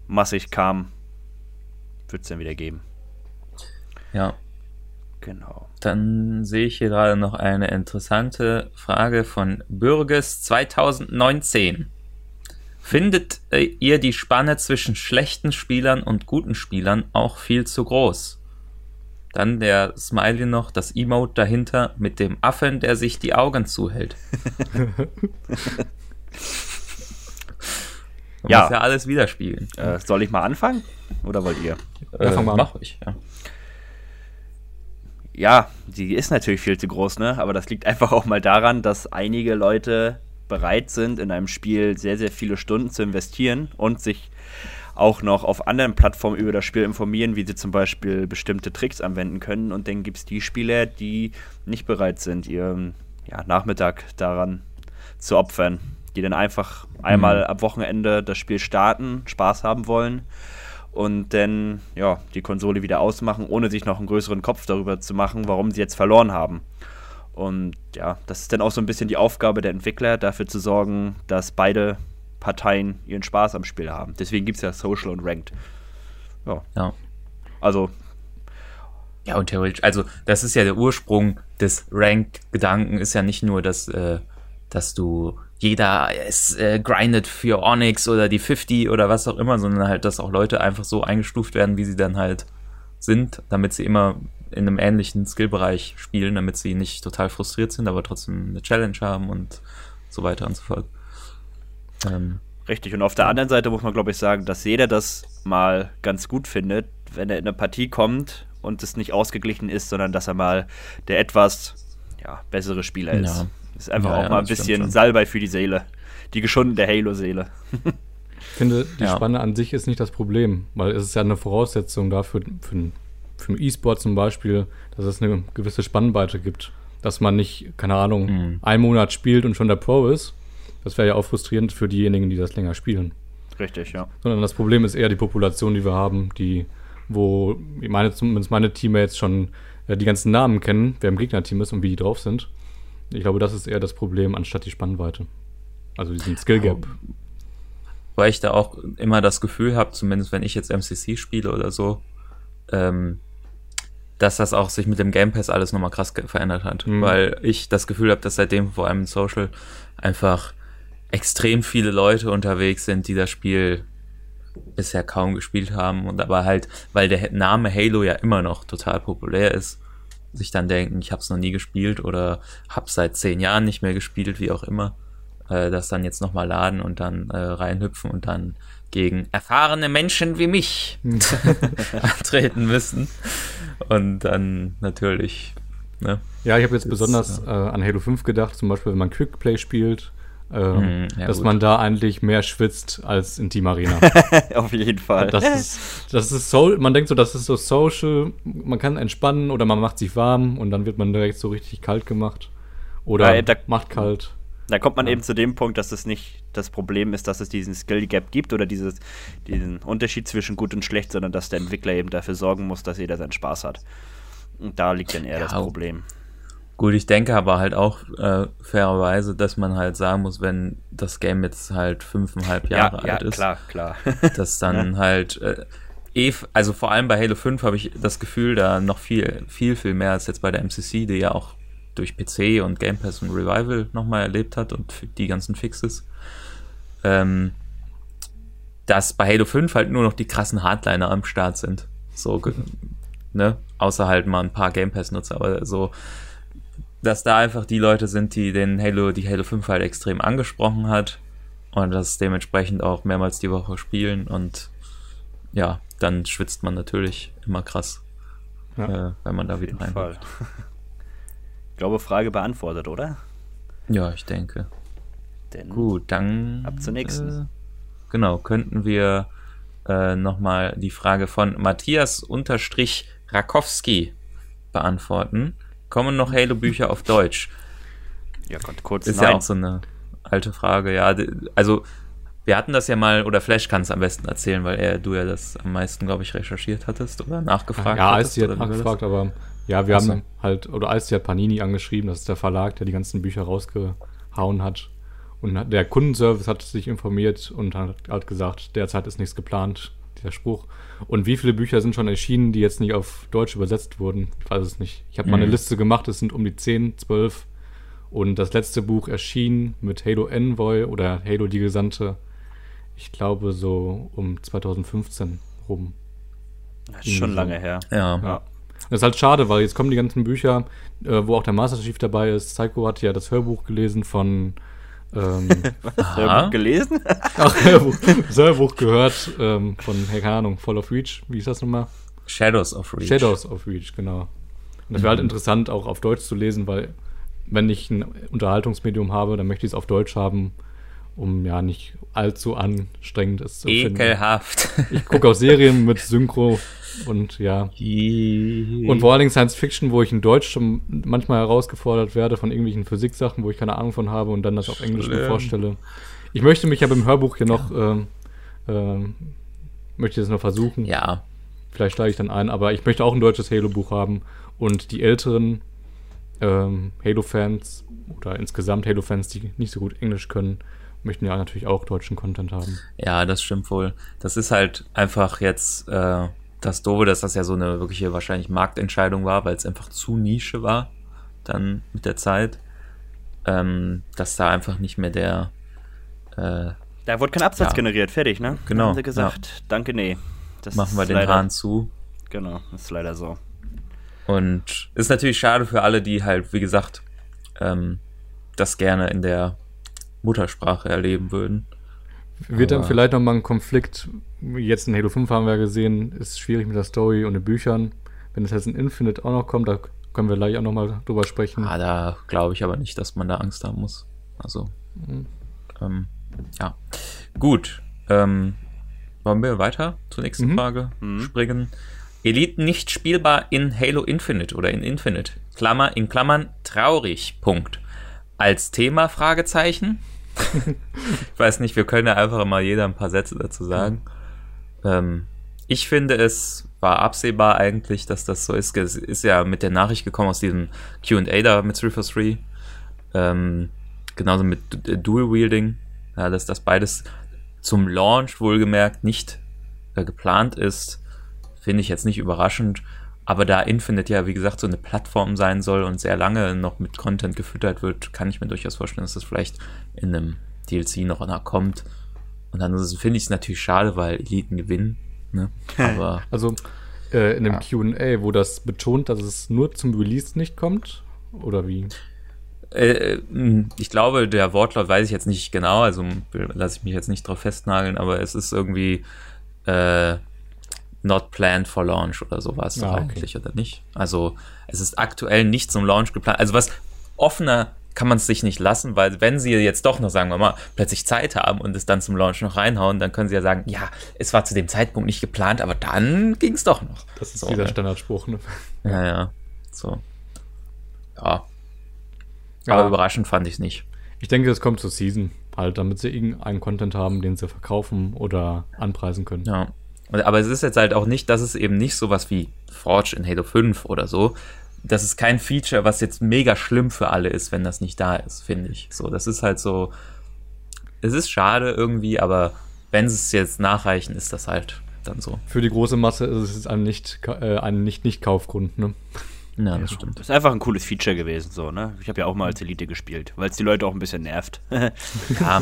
massig kam, wird es dann wieder geben. Ja, Genau. Dann sehe ich hier gerade noch eine interessante Frage von Bürges 2019. Findet äh, ihr die Spanne zwischen schlechten Spielern und guten Spielern auch viel zu groß? Dann der Smiley noch, das Emote dahinter mit dem Affen, der sich die Augen zuhält. Ja. muss ja alles widerspiegeln. Äh, soll ich mal anfangen? Oder wollt ihr? Ja, fang mal an. Mach ich, ja. Ja, die ist natürlich viel zu groß, ne? Aber das liegt einfach auch mal daran, dass einige Leute bereit sind, in einem Spiel sehr, sehr viele Stunden zu investieren und sich auch noch auf anderen Plattformen über das Spiel informieren, wie sie zum Beispiel bestimmte Tricks anwenden können. Und dann gibt es die Spieler, die nicht bereit sind, ihren ja, Nachmittag daran zu opfern. Die dann einfach einmal am Wochenende das Spiel starten, Spaß haben wollen und dann ja, die Konsole wieder ausmachen, ohne sich noch einen größeren Kopf darüber zu machen, warum sie jetzt verloren haben. Und ja, das ist dann auch so ein bisschen die Aufgabe der Entwickler, dafür zu sorgen, dass beide Parteien ihren Spaß am Spiel haben. Deswegen gibt es ja Social und Ranked. Ja, ja. also Ja, und theoretisch, also das ist ja der Ursprung des Ranked-Gedanken, ist ja nicht nur, dass, äh, dass du jeder es äh, grindet für Onyx oder die 50 oder was auch immer, sondern halt, dass auch Leute einfach so eingestuft werden, wie sie dann halt sind, damit sie immer in einem ähnlichen Skillbereich spielen, damit sie nicht total frustriert sind, aber trotzdem eine Challenge haben und so weiter und so fort. Ähm, Richtig, und auf der anderen Seite muss man, glaube ich, sagen, dass jeder das mal ganz gut findet, wenn er in eine Partie kommt und es nicht ausgeglichen ist, sondern dass er mal der etwas ja, bessere Spieler ist. Ja. Ist einfach ja, auch ja, mal ein bisschen Salbei für die Seele. Die geschundene Halo-Seele. ich finde, die Spanne an sich ist nicht das Problem, weil es ist ja eine Voraussetzung dafür, für, für den E-Sport zum Beispiel, dass es eine gewisse Spannweite gibt. Dass man nicht, keine Ahnung, mhm. einen Monat spielt und schon der Pro ist. Das wäre ja auch frustrierend für diejenigen, die das länger spielen. Richtig, ja. Sondern das Problem ist eher die Population, die wir haben, die, wo meine, zumindest meine Teammates schon äh, die ganzen Namen kennen, wer im Gegnerteam ist und wie die drauf sind. Ich glaube, das ist eher das Problem, anstatt die Spannweite. Also diesen Skill Gap. Weil ich da auch immer das Gefühl habe, zumindest wenn ich jetzt MCC spiele oder so, ähm, dass das auch sich mit dem Game Pass alles nochmal krass verändert hat. Mhm. Weil ich das Gefühl habe, dass seitdem vor allem in Social einfach extrem viele Leute unterwegs sind, die das Spiel bisher kaum gespielt haben und aber halt, weil der Name Halo ja immer noch total populär ist, sich dann denken, ich habe es noch nie gespielt oder habe seit zehn Jahren nicht mehr gespielt, wie auch immer, äh, das dann jetzt nochmal laden und dann äh, reinhüpfen und dann gegen erfahrene Menschen wie mich antreten müssen. Und dann natürlich. Ne, ja, ich habe jetzt besonders äh, an Halo 5 gedacht, zum Beispiel, wenn man Quickplay spielt, ähm, ja, dass gut. man da eigentlich mehr schwitzt als in Team Arena. Auf jeden Fall. Das ist, das ist so, man denkt so, das ist so social, man kann entspannen oder man macht sich warm und dann wird man direkt so richtig kalt gemacht. Oder ja, da, macht kalt. Da kommt man ja. eben zu dem Punkt, dass es nicht das Problem ist, dass es diesen Skill Gap gibt oder dieses, diesen Unterschied zwischen gut und schlecht, sondern dass der Entwickler eben dafür sorgen muss, dass jeder seinen Spaß hat. Und da liegt dann eher das Problem. Gut, ich denke aber halt auch äh, fairerweise, dass man halt sagen muss, wenn das Game jetzt halt fünfeinhalb Jahre ja, alt ja, ist, klar, klar. dass dann ja. halt äh, eh, also vor allem bei Halo 5 habe ich das Gefühl, da noch viel, viel, viel mehr als jetzt bei der MCC, die ja auch durch PC und Game Pass und Revival nochmal erlebt hat und die ganzen Fixes, ähm, dass bei Halo 5 halt nur noch die krassen Hardliner am Start sind. So, ne? Außer halt mal ein paar Game Pass-Nutzer, aber so dass da einfach die Leute sind, die den Halo, die Halo 5 halt extrem angesprochen hat und das dementsprechend auch mehrmals die Woche spielen und ja, dann schwitzt man natürlich immer krass, ja. äh, wenn man da wieder rein. Fall. Ich glaube, Frage beantwortet, oder? Ja, ich denke. Denn Gut, dann ab zur nächsten. Äh, genau, könnten wir äh, nochmal die Frage von Matthias unterstrich Rakowski beantworten. Kommen noch Halo-Bücher auf Deutsch? Ja, Gott, kurz Ist nein. ja auch so eine alte Frage, ja. Also, wir hatten das ja mal, oder Flash kann es am besten erzählen, weil er, du ja das am meisten, glaube ich, recherchiert hattest oder nachgefragt ja, hattest. Ja, Ice hat nachgefragt, aber ja, wir Achso. haben halt, oder Ice hat Panini angeschrieben, das ist der Verlag, der die ganzen Bücher rausgehauen hat. Und der Kundenservice hat sich informiert und hat, hat gesagt, derzeit ist nichts geplant, dieser Spruch. Und wie viele Bücher sind schon erschienen, die jetzt nicht auf Deutsch übersetzt wurden? Ich weiß es nicht. Ich habe mhm. mal eine Liste gemacht, es sind um die 10, 12. Und das letzte Buch erschien mit Halo Envoy oder Halo die Gesandte, ich glaube so um 2015 rum. Das ist schon so. lange her. Ja. ja. Das ist halt schade, weil jetzt kommen die ganzen Bücher, äh, wo auch der Master Chief dabei ist. Psycho hat ja das Hörbuch gelesen von ähm, Was, Hörbuch gelesen? Ach, Hörbuch, Hörbuch gehört ähm, von, hey, keine Ahnung, Fall of Reach, wie ist das nochmal? Shadows of Reach. Shadows of Reach, genau. Und das wäre halt mhm. halt interessant, auch auf Deutsch zu lesen, weil wenn ich ein Unterhaltungsmedium habe, dann möchte ich es auf Deutsch haben, um ja nicht allzu anstrengend es zu Ekelhaft. finden. Ich gucke auch Serien mit Synchro und ja. und vor allen Dingen Science Fiction, wo ich in Deutsch schon manchmal herausgefordert werde von irgendwelchen Physiksachen, wo ich keine Ahnung von habe und dann das auf Englisch mir vorstelle. Ich möchte mich ja beim Hörbuch hier noch, ja. äh, äh, möchte das noch versuchen. Ja. Vielleicht steige ich dann ein, aber ich möchte auch ein deutsches Halo-Buch haben und die älteren ähm, Halo-Fans oder insgesamt Halo-Fans, die nicht so gut Englisch können, möchten ja natürlich auch deutschen Content haben. Ja, das stimmt wohl. Das ist halt einfach jetzt äh, das Doofe, dass das ja so eine wirkliche wahrscheinlich Marktentscheidung war, weil es einfach zu Nische war, dann mit der Zeit, ähm, dass da einfach nicht mehr der äh, da wurde kein Absatz ja. generiert, fertig, ne? Genau. haben sie gesagt, ja. danke, nee. Das Machen wir den leider, Hahn zu. Genau, das ist leider so. Und ist natürlich schade für alle, die halt, wie gesagt, ähm, das gerne in der Muttersprache erleben würden. Wird dann vielleicht nochmal ein Konflikt, jetzt in Halo 5 haben wir gesehen, ist schwierig mit der Story und den Büchern. Wenn es jetzt in Infinite auch noch kommt, da können wir gleich auch nochmal drüber sprechen. Ah, da glaube ich aber nicht, dass man da Angst haben muss. Also, mhm. ähm, ja. Gut. Ähm, wollen wir weiter zur nächsten mhm. Frage mhm. springen? Elite nicht spielbar in Halo Infinite oder in Infinite. Klammer in Klammern traurig. Punkt. Als Thema Fragezeichen. ich weiß nicht, wir können ja einfach mal jeder ein paar Sätze dazu sagen. Ähm, ich finde, es war absehbar eigentlich, dass das so ist. Es ist ja mit der Nachricht gekommen aus diesem QA da mit 343. Ähm, genauso mit Dual Wielding. Ja, dass das beides zum Launch wohlgemerkt nicht äh, geplant ist, finde ich jetzt nicht überraschend. Aber da Infinite ja, wie gesagt, so eine Plattform sein soll und sehr lange noch mit Content gefüttert wird, kann ich mir durchaus vorstellen, dass das vielleicht in einem DLC noch kommt. Und dann finde ich es natürlich schade, weil Eliten gewinnen. Ne? Aber, also äh, in dem ja. QA, wo das betont, dass es nur zum Release nicht kommt? Oder wie? Äh, hm, ich glaube, der Wortlaut weiß ich jetzt nicht genau, also lasse ich mich jetzt nicht drauf festnageln, aber es ist irgendwie äh, not planned for launch oder sowas ah, okay. eigentlich, oder nicht? Also es ist aktuell nicht zum Launch geplant. Also was offener kann man es sich nicht lassen, weil wenn sie jetzt doch noch, sagen wir mal, plötzlich Zeit haben und es dann zum Launch noch reinhauen, dann können sie ja sagen, ja, es war zu dem Zeitpunkt nicht geplant, aber dann ging es doch noch. Das ist so, dieser ne? Standardspruch, ne? Ja, ja. So. Ja. ja. Aber überraschend fand ich es nicht. Ich denke, es kommt zur Season, halt, damit sie irgendeinen Content haben, den sie verkaufen oder anpreisen können. Ja. Aber es ist jetzt halt auch nicht, dass es eben nicht sowas wie Forge in Halo 5 oder so, das ist kein Feature, was jetzt mega schlimm für alle ist, wenn das nicht da ist, finde ich. So, das ist halt so. Es ist schade irgendwie, aber wenn sie es jetzt nachreichen, ist das halt dann so. Für die große Masse ist es ein nicht äh, ein nicht nicht Kaufgrund, ne? Ja, das stimmt. Das ist einfach ein cooles Feature gewesen, so, ne? Ich habe ja auch mal als Elite gespielt, weil es die Leute auch ein bisschen nervt. ja.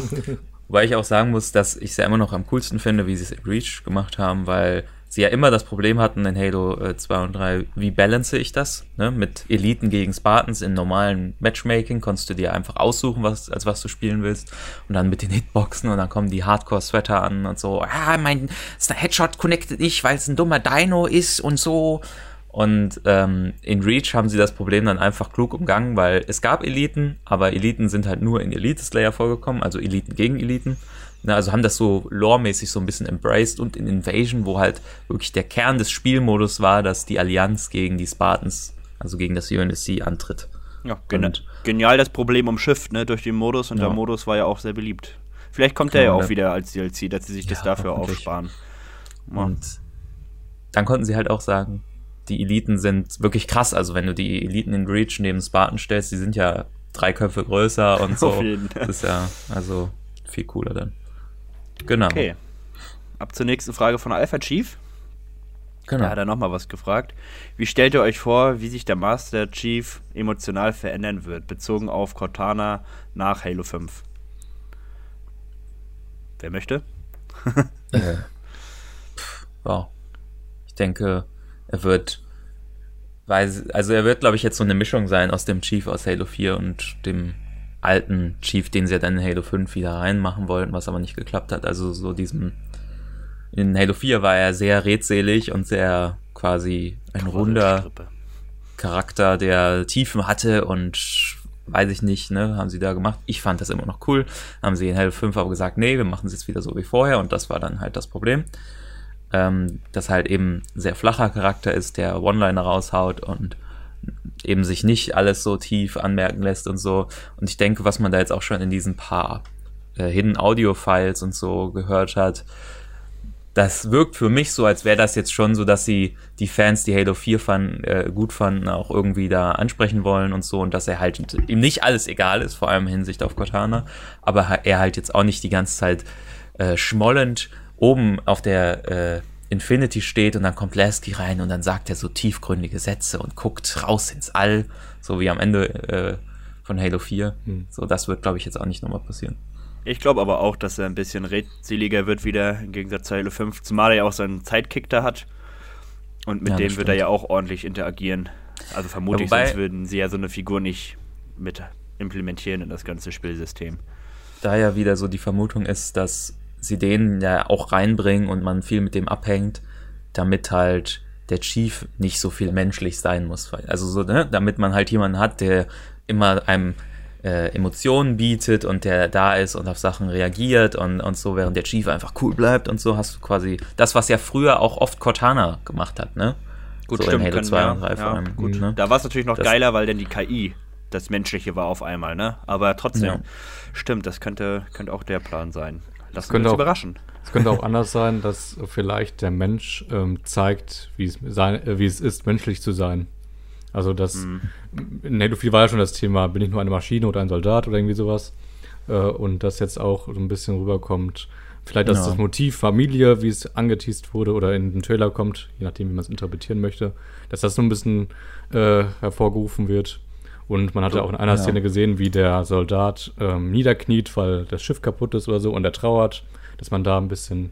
Wobei ich auch sagen muss, dass ich es ja immer noch am coolsten finde, wie sie es in Reach gemacht haben, weil sie ja immer das Problem hatten in Halo äh, 2 und 3, wie balance ich das? Ne? Mit Eliten gegen Spartans in normalen Matchmaking konntest du dir einfach aussuchen, was, als was du spielen willst. Und dann mit den Hitboxen und dann kommen die Hardcore-Sweater an und so, ah, mein Headshot connectet nicht, weil es ein dummer Dino ist und so. Und ähm, in Reach haben sie das Problem dann einfach klug umgangen, weil es gab Eliten, aber Eliten sind halt nur in Elite Slayer vorgekommen, also Eliten gegen Eliten. Ne, also haben das so loremäßig so ein bisschen embraced und in Invasion, wo halt wirklich der Kern des Spielmodus war, dass die Allianz gegen die Spartans, also gegen das UNSC, antritt. Ja, genial, genial das Problem umschifft, ne, durch den Modus und ja. der Modus war ja auch sehr beliebt. Vielleicht kommt der ja auch wieder als DLC, dass sie sich das ja, dafür aufsparen. Ja. Und dann konnten sie halt auch sagen, die Eliten sind wirklich krass. Also wenn du die Eliten in Reach neben Spartan stellst, die sind ja drei Köpfe größer und so. Das ist ja also viel cooler dann. Genau. Okay. Ab zur nächsten Frage von Alpha Chief. Genau. Da hat er nochmal was gefragt. Wie stellt ihr euch vor, wie sich der Master Chief emotional verändern wird, bezogen auf Cortana nach Halo 5? Wer möchte? äh, wow. Ich denke, er wird, weil, also er wird, glaube ich, jetzt so eine Mischung sein aus dem Chief aus Halo 4 und dem alten Chief, den sie ja dann in Halo 5 wieder reinmachen wollten, was aber nicht geklappt hat. Also so diesem in Halo 4 war er sehr redselig und sehr quasi ein runder Charakter, der Tiefen hatte und weiß ich nicht, ne, haben sie da gemacht. Ich fand das immer noch cool. Haben sie in Halo 5 aber gesagt, nee, wir machen es jetzt wieder so wie vorher und das war dann halt das Problem. Ähm, dass halt eben ein sehr flacher Charakter ist, der One-Liner raushaut und eben sich nicht alles so tief anmerken lässt und so. Und ich denke, was man da jetzt auch schon in diesen paar äh, Hidden Audio Files und so gehört hat, das wirkt für mich so, als wäre das jetzt schon so, dass sie die Fans, die Halo 4 fanden, äh, gut fanden, auch irgendwie da ansprechen wollen und so und dass er halt ihm nicht alles egal ist, vor allem in Hinsicht auf Cortana, aber er halt jetzt auch nicht die ganze Zeit äh, schmollend oben auf der äh, Infinity steht und dann kommt Lasky rein und dann sagt er so tiefgründige Sätze und guckt raus ins All, so wie am Ende äh, von Halo 4. Hm. So, das wird, glaube ich, jetzt auch nicht nochmal passieren. Ich glaube aber auch, dass er ein bisschen redseliger wird wieder, im Gegensatz zu Halo 5, zumal er ja auch seinen Zeitkick da hat. Und mit ja, dem wird er ja auch ordentlich interagieren. Also vermute ich, sonst würden sie ja so eine Figur nicht mit implementieren in das ganze Spielsystem. Da ja wieder so die Vermutung ist, dass sie den ja auch reinbringen und man viel mit dem abhängt, damit halt der Chief nicht so viel menschlich sein muss. Also so, ne, damit man halt jemanden hat, der immer einem äh, Emotionen bietet und der da ist und auf Sachen reagiert und, und so, während der Chief einfach cool bleibt und so, hast du quasi das, was ja früher auch oft Cortana gemacht hat, ne? Gut, so stimmt, in Halo 2 ja, und 3 ja, vor allem. Gut, ne? Da war es natürlich noch das, geiler, weil dann die KI das Menschliche war auf einmal, ne? Aber trotzdem, ja. stimmt, das könnte, könnte auch der Plan sein. Wir uns überraschen. Es könnte auch anders sein, dass vielleicht der Mensch ähm, zeigt, wie es, sein, äh, wie es ist, menschlich zu sein. Also das, mhm. in Halo 4 war ja schon das Thema, bin ich nur eine Maschine oder ein Soldat oder irgendwie sowas. Äh, und das jetzt auch so ein bisschen rüberkommt. Vielleicht, dass ja. das Motiv Familie, wie es angeteased wurde oder in den Trailer kommt, je nachdem, wie man es interpretieren möchte, dass das so ein bisschen äh, hervorgerufen wird. Und man hatte auch in einer ja. Szene gesehen, wie der Soldat ähm, niederkniet, weil das Schiff kaputt ist oder so und er trauert, dass man da ein bisschen,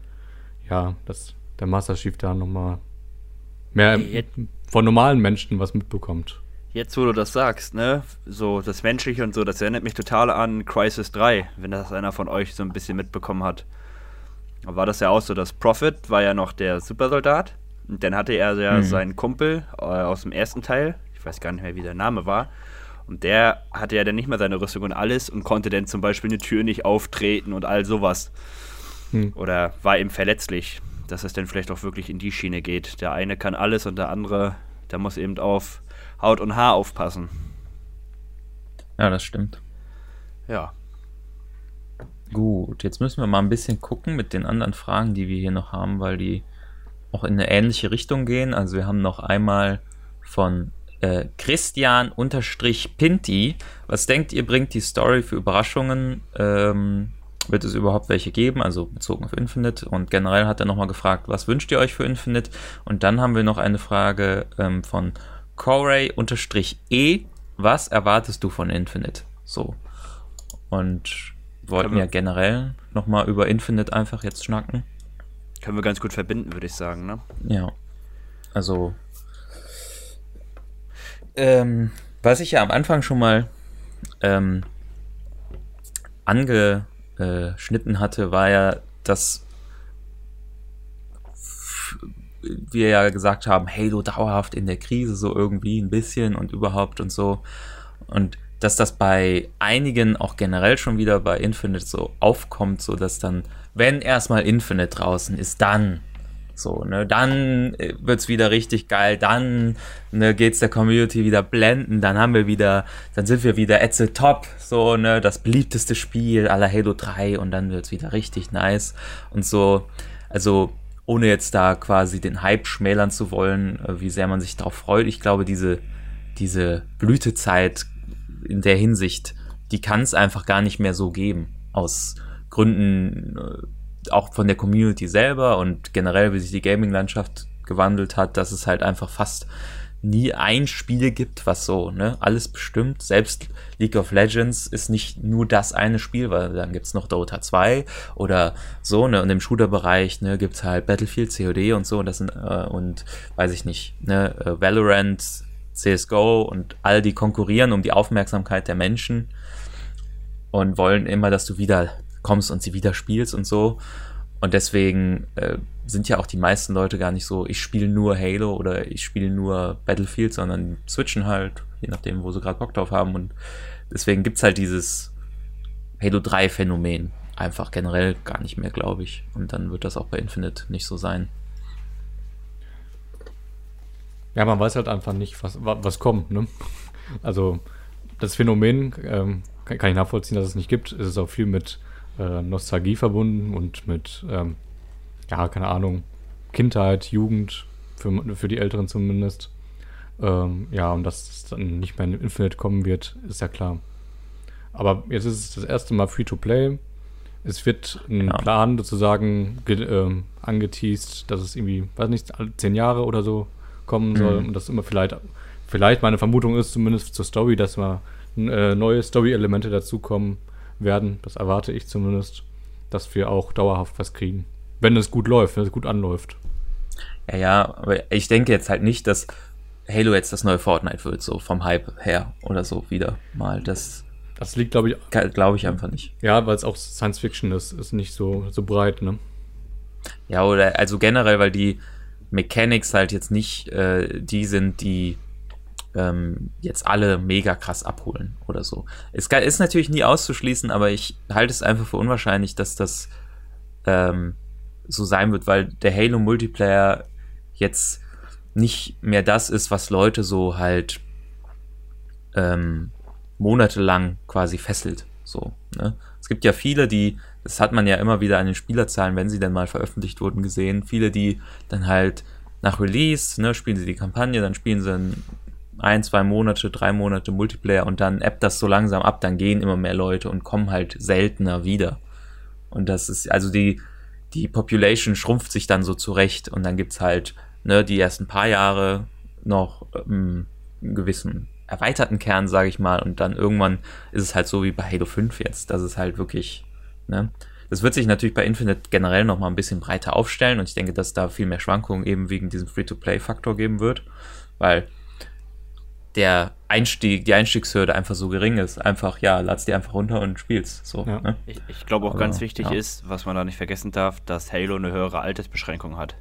ja, dass der Master Chief da nochmal mehr Jetzt, von normalen Menschen was mitbekommt. Jetzt, wo du das sagst, ne, so das Menschliche und so, das erinnert mich total an Crisis 3, wenn das einer von euch so ein bisschen mitbekommen hat. War das ja auch so, dass Prophet war ja noch der Supersoldat und dann hatte er ja mhm. seinen Kumpel äh, aus dem ersten Teil, ich weiß gar nicht mehr, wie der Name war, und der hatte ja dann nicht mehr seine Rüstung und alles und konnte dann zum Beispiel eine Tür nicht auftreten und all sowas. Hm. Oder war eben verletzlich, dass es dann vielleicht auch wirklich in die Schiene geht. Der eine kann alles und der andere, der muss eben auf Haut und Haar aufpassen. Ja, das stimmt. Ja. Gut, jetzt müssen wir mal ein bisschen gucken mit den anderen Fragen, die wir hier noch haben, weil die auch in eine ähnliche Richtung gehen. Also wir haben noch einmal von äh, Christian-Pinti. Was denkt ihr, bringt die Story für Überraschungen? Ähm, wird es überhaupt welche geben? Also bezogen auf Infinite. Und generell hat er nochmal gefragt, was wünscht ihr euch für Infinite? Und dann haben wir noch eine Frage ähm, von Corey-E. Was erwartest du von Infinite? So. Und wollten ja generell nochmal über Infinite einfach jetzt schnacken. Können wir ganz gut verbinden, würde ich sagen, ne? Ja. Also ähm, was ich ja am Anfang schon mal ähm, angeschnitten hatte, war ja, dass wir ja gesagt haben, hey, du dauerhaft in der Krise, so irgendwie ein bisschen und überhaupt und so. Und dass das bei einigen auch generell schon wieder bei Infinite so aufkommt, so dass dann, wenn erstmal Infinite draußen ist, dann so, ne, dann äh, wird's wieder richtig geil, dann ne, geht's der Community wieder blenden, dann haben wir wieder, dann sind wir wieder at the top, so, ne, das beliebteste Spiel aller Halo 3 und dann wird's wieder richtig nice und so, also ohne jetzt da quasi den Hype schmälern zu wollen, äh, wie sehr man sich darauf freut. Ich glaube, diese, diese Blütezeit in der Hinsicht, die kann es einfach gar nicht mehr so geben. Aus Gründen, äh, auch von der Community selber und generell, wie sich die Gaming-Landschaft gewandelt hat, dass es halt einfach fast nie ein Spiel gibt, was so, ne, alles bestimmt. Selbst League of Legends ist nicht nur das eine Spiel, weil dann gibt's noch Dota 2 oder so, ne, und im Shooter-Bereich, ne, gibt's halt Battlefield, COD und so, und das sind, äh, und weiß ich nicht, ne, äh, Valorant, CSGO und all die konkurrieren um die Aufmerksamkeit der Menschen und wollen immer, dass du wieder kommst und sie wieder spielst und so. Und deswegen äh, sind ja auch die meisten Leute gar nicht so, ich spiele nur Halo oder ich spiele nur Battlefield, sondern switchen halt, je nachdem, wo sie gerade Bock drauf haben. Und deswegen gibt es halt dieses Halo 3 Phänomen einfach generell gar nicht mehr, glaube ich. Und dann wird das auch bei Infinite nicht so sein. Ja, man weiß halt einfach nicht, was, was kommt. Ne? Also das Phänomen ähm, kann, ich nachvollziehen, dass es nicht gibt. Es ist auch viel mit äh, Nostalgie verbunden und mit, ähm, ja, keine Ahnung, Kindheit, Jugend, für, für die Älteren zumindest. Ähm, ja, und dass es dann nicht mehr in Infinite kommen wird, ist ja klar. Aber jetzt ist es das erste Mal Free-to-Play. Es wird ein Ja. Plan sozusagen ge- ähm, angeteased, dass es irgendwie, weiß nicht, zehn Jahre oder so kommen soll. Mhm. Und das immer vielleicht, vielleicht meine Vermutung ist, zumindest zur Story, dass mal äh, neue Story-Elemente dazukommen werden. Das erwarte ich zumindest, dass wir auch dauerhaft was kriegen. Wenn es gut läuft, wenn es gut anläuft. Ja, ja, aber ich denke jetzt halt nicht, dass Halo jetzt das neue Fortnite wird, so vom Hype her oder so wieder mal. Das Das liegt, glaube ich, glaube ich einfach nicht. ja, weil es auch Science Fiction ist, ist nicht so, so breit, ne? Ja, oder also generell, weil die Mechanics halt jetzt nicht äh, die sind, die ähm, jetzt alle mega krass abholen oder so. Es kann- ist natürlich nie auszuschließen, aber ich halte es einfach für unwahrscheinlich, dass das ähm, so sein wird, weil der Halo Multiplayer jetzt nicht mehr das ist, was Leute so halt ähm, monatelang quasi fesselt. So, ne? Es gibt ja viele, die, das hat man ja immer wieder an den Spielerzahlen, wenn sie dann mal veröffentlicht wurden, gesehen, viele, die dann halt nach Release, ne, spielen sie die Kampagne, dann spielen sie ein, ein, zwei Monate, drei Monate Multiplayer und dann appt das so langsam ab, dann gehen immer mehr Leute und kommen halt seltener wieder. Und das ist, also die, die Population schrumpft sich dann so zurecht und dann gibt's halt, ne, die ersten paar Jahre noch ähm, einen gewissen erweiterten Kern, sage ich mal, und dann irgendwann ist es halt so wie bei Halo 5 jetzt, dass es halt wirklich, ne, das wird sich natürlich bei Infinite generell noch mal ein bisschen breiter aufstellen und ich denke, dass da viel mehr Schwankungen eben wegen diesem Free-to-Play-Faktor geben wird, weil der Einstieg, die Einstiegshürde einfach so gering ist. Einfach, ja, lad's dir einfach runter und spielst. So, Ja. ne? Ich, ich glaube auch Aber, ganz wichtig ja. ist, was man da nicht vergessen darf, dass Halo eine höhere Altersbeschränkung hat.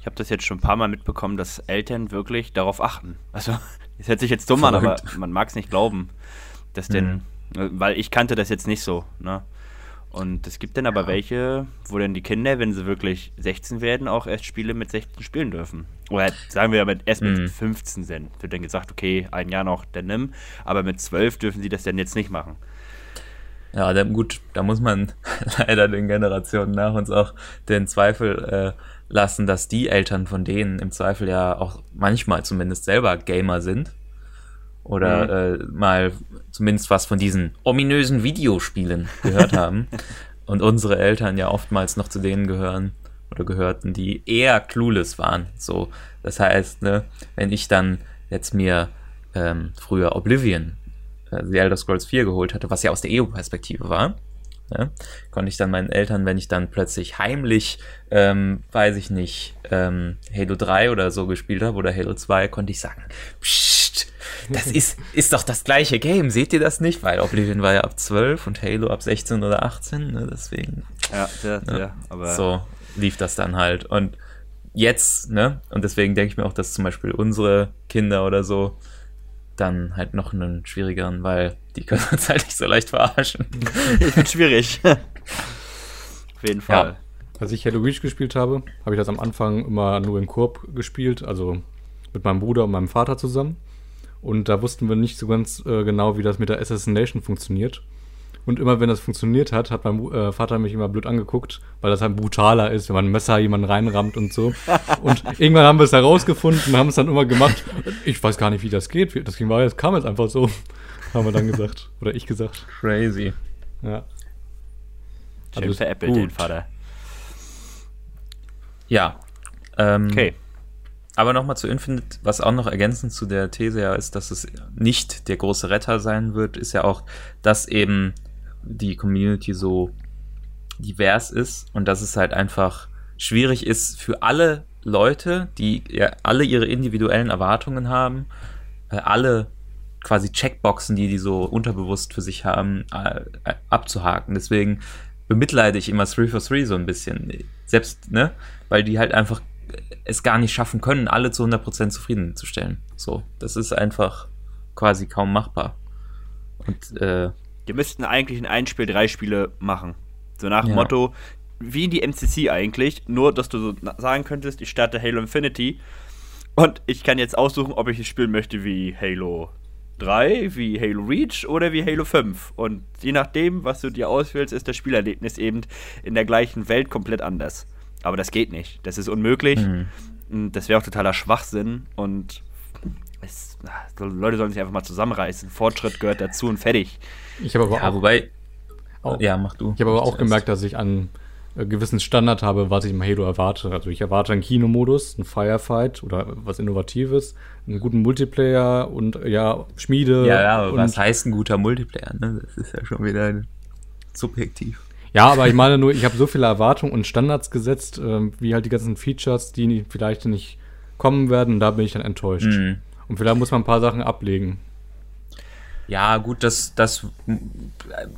Ich habe das jetzt schon ein paar Mal mitbekommen, dass Eltern wirklich darauf achten. Also, das hört sich jetzt dumm an, aber Verrückt. man mag es nicht glauben, dass denn, äh, weil ich kannte das jetzt nicht so, ne? Und es gibt dann aber Ja. welche, wo dann die Kinder, wenn sie wirklich 16 werden, auch erst Spiele mit 16 spielen dürfen. Oder sagen wir aber erst mit Mhm. 15 sind. Wird dann gesagt, okay, ein Jahr noch, dann nimm. Aber mit 12 dürfen sie das dann jetzt nicht machen. Ja, dann gut, da muss man leider den Generationen nach uns auch den Zweifel äh, lassen, dass die Eltern von denen im Zweifel ja auch manchmal zumindest selber Gamer sind. Oder äh, mal zumindest was von diesen ominösen Videospielen gehört haben. Und unsere Eltern ja oftmals noch zu denen gehören oder gehörten, die eher clueless waren. So, das heißt, ne, wenn ich dann jetzt mir ähm, früher Oblivion äh, The Elder Scrolls 4 geholt hatte, was ja aus der EO-Perspektive war, ne, konnte ich dann meinen Eltern, wenn ich dann plötzlich heimlich, ähm, weiß ich nicht, ähm, Halo 3 oder so gespielt habe oder Halo 2, konnte ich sagen, Psst, das ist, ist doch das gleiche Game, seht ihr das nicht? Weil Oblivion war ja ab 12 und Halo ab 16 oder 18, ne, deswegen Ja, ja, Ja. ja aber so lief das dann halt. Und jetzt, ne, und deswegen denke ich mir auch, dass zum Beispiel unsere Kinder oder so dann halt noch einen schwierigeren, weil die können uns halt nicht so leicht verarschen. ich bin schwierig. Auf jeden Fall. Als ich Halo Reach gespielt habe, habe ich das am Anfang immer nur in Koop gespielt, also mit meinem Bruder und meinem Vater zusammen. Und da wussten wir nicht so ganz äh, genau, wie das mit der Assassination funktioniert. Und immer wenn das funktioniert hat, hat mein äh, Vater mich immer blöd angeguckt, weil das halt brutaler ist, wenn man ein Messer jemanden reinrammt und so. Und irgendwann haben wir es herausgefunden und haben es dann immer gemacht. Ich weiß gar nicht, wie das geht. Das ging, war, das kam jetzt einfach so, haben wir dann gesagt. Oder ich gesagt. Crazy. Ja. Schön Alles veräppelt gut. den Vater. Ja. Ähm, Okay. Aber nochmal zu Infinite, was auch noch ergänzend zu der These ja ist, dass es nicht der große Retter sein wird, ist ja auch, dass eben die Community so divers ist und dass es halt einfach schwierig ist für alle Leute, die ja alle ihre individuellen Erwartungen haben, äh, alle quasi Checkboxen, die die so unterbewusst für sich haben, äh, äh, abzuhaken. Deswegen bemitleide ich immer 3 for 3 so ein bisschen. Selbst, ne? Weil die halt einfach es gar nicht schaffen können, alle zu 100% zufriedenzustellen. So, das ist einfach quasi kaum machbar. Und äh, Wir müssten eigentlich in ein Spiel drei Spiele machen. So nach dem Ja. Motto, wie in die MCC eigentlich, nur dass du so sagen könntest, ich starte Halo Infinity und ich kann jetzt aussuchen, ob ich es spielen möchte wie Halo 3, wie Halo Reach oder wie Halo 5. Und je nachdem, was du dir auswählst, ist das Spielerlebnis eben in der gleichen Welt komplett anders. Aber das geht nicht. Das ist unmöglich. Mhm. Das wäre auch totaler Schwachsinn und es, so Leute sollen sich einfach mal zusammenreißen. Fortschritt gehört dazu und fertig. Ich habe aber ja, auch wobei, auch, ja, mach du. Ich habe aber auch Zuerst. gemerkt, dass ich einen äh, gewissen Standard habe, was ich im Halo erwarte. Also ich erwarte einen Kinomodus, einen Firefight oder was Innovatives, einen guten Multiplayer und ja, Schmiede. Ja, ja, aber und, was heißt ein guter Multiplayer? Ne? Das ist ja schon wieder subjektiv. Ja, aber ich meine nur, ich habe so viele Erwartungen und Standards gesetzt, ähm, wie halt die ganzen Features, die vielleicht nicht kommen werden. Da bin ich dann enttäuscht. Mhm. Und vielleicht muss man ein paar Sachen ablegen. Ja, gut, das, das,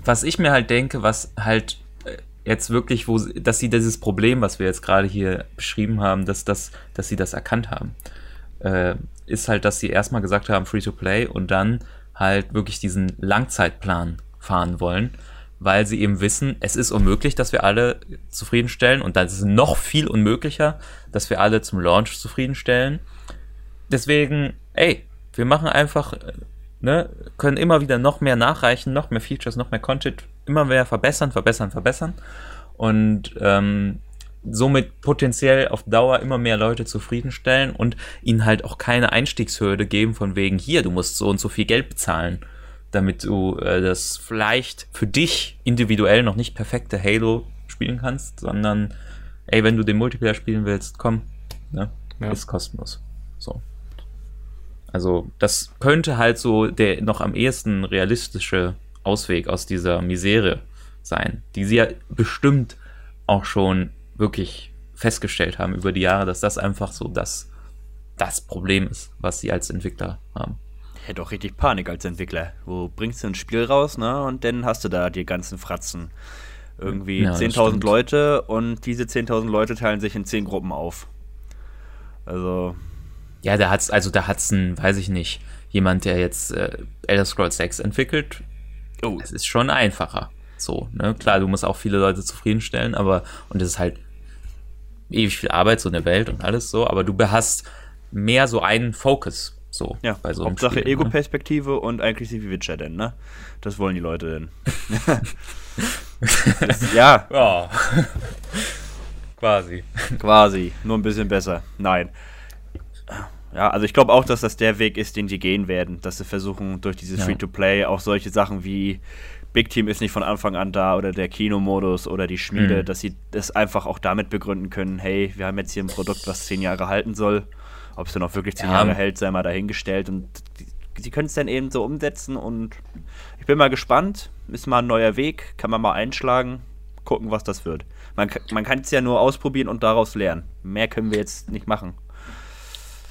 was ich mir halt denke, was halt äh, jetzt wirklich, wo, dass sie dieses Problem, was wir jetzt gerade hier beschrieben haben, dass, das, dass sie das erkannt haben, äh, ist halt, dass sie erstmal gesagt haben, Free to Play und dann halt wirklich diesen Langzeitplan fahren wollen, weil sie eben wissen, es ist unmöglich, dass wir alle zufriedenstellen und das ist noch viel unmöglicher, dass wir alle zum Launch zufriedenstellen. Deswegen, ey, wir machen einfach, äh, ne, können immer wieder noch mehr nachreichen, noch mehr Features, noch mehr Content, immer mehr verbessern, verbessern, verbessern und ähm, somit potenziell auf Dauer immer mehr Leute zufriedenstellen und ihnen halt auch keine Einstiegshürde geben von wegen hier, du musst so und so viel Geld bezahlen, damit du äh, das vielleicht für dich individuell noch nicht perfekte Halo spielen kannst, sondern ey, wenn du den Multiplayer spielen willst, komm, ne, Ja. ist kostenlos. So. Also, das könnte halt so der noch am ehesten realistische Ausweg aus dieser Misere sein, die sie ja bestimmt auch schon wirklich festgestellt haben über die Jahre, dass das einfach so das, das Problem ist, was sie als Entwickler haben. Hätte auch richtig Panik als Entwickler. Wo bringst du ein Spiel raus, ne? Und dann hast du da die ganzen Fratzen. Irgendwie Ja, das 10.000 stimmt. Leute und diese 10.000 Leute teilen sich in 10 Gruppen auf. Also, Ja, da hat's, also da hat's ein, weiß ich nicht, jemand, der jetzt äh, Elder Scrolls 6 entwickelt, oh, es ist schon einfacher. So, ne? Klar, du musst auch viele Leute zufriedenstellen, aber, und es ist halt ewig viel Arbeit, so eine Welt und alles so, aber du hast mehr so einen Fokus, so, ja, bei so Hauptsache ne? Ego-Perspektive und aggressive Witcher denn, ne? Das wollen die Leute denn. das, ja, Ja. Quasi. Quasi, nur ein bisschen besser. Nein. Ja, also ich glaube auch, dass das der Weg ist, den sie gehen werden, dass sie versuchen, durch dieses Ja. Free-to-Play auch solche Sachen wie Big Team ist nicht von Anfang an da oder der Kinomodus oder die Schmiede, Mhm. dass sie das einfach auch damit begründen können, hey, wir haben jetzt hier ein Produkt, was zehn Jahre halten soll. Ob es dann auch wirklich zehn Ja. Jahre hält, sei mal dahingestellt. Und die- sie können es dann eben so umsetzen und ich bin mal gespannt. Ist mal ein neuer Weg, kann man mal einschlagen, gucken, was das wird. Man, man kann es ja nur ausprobieren und daraus lernen. Mehr können wir jetzt nicht machen.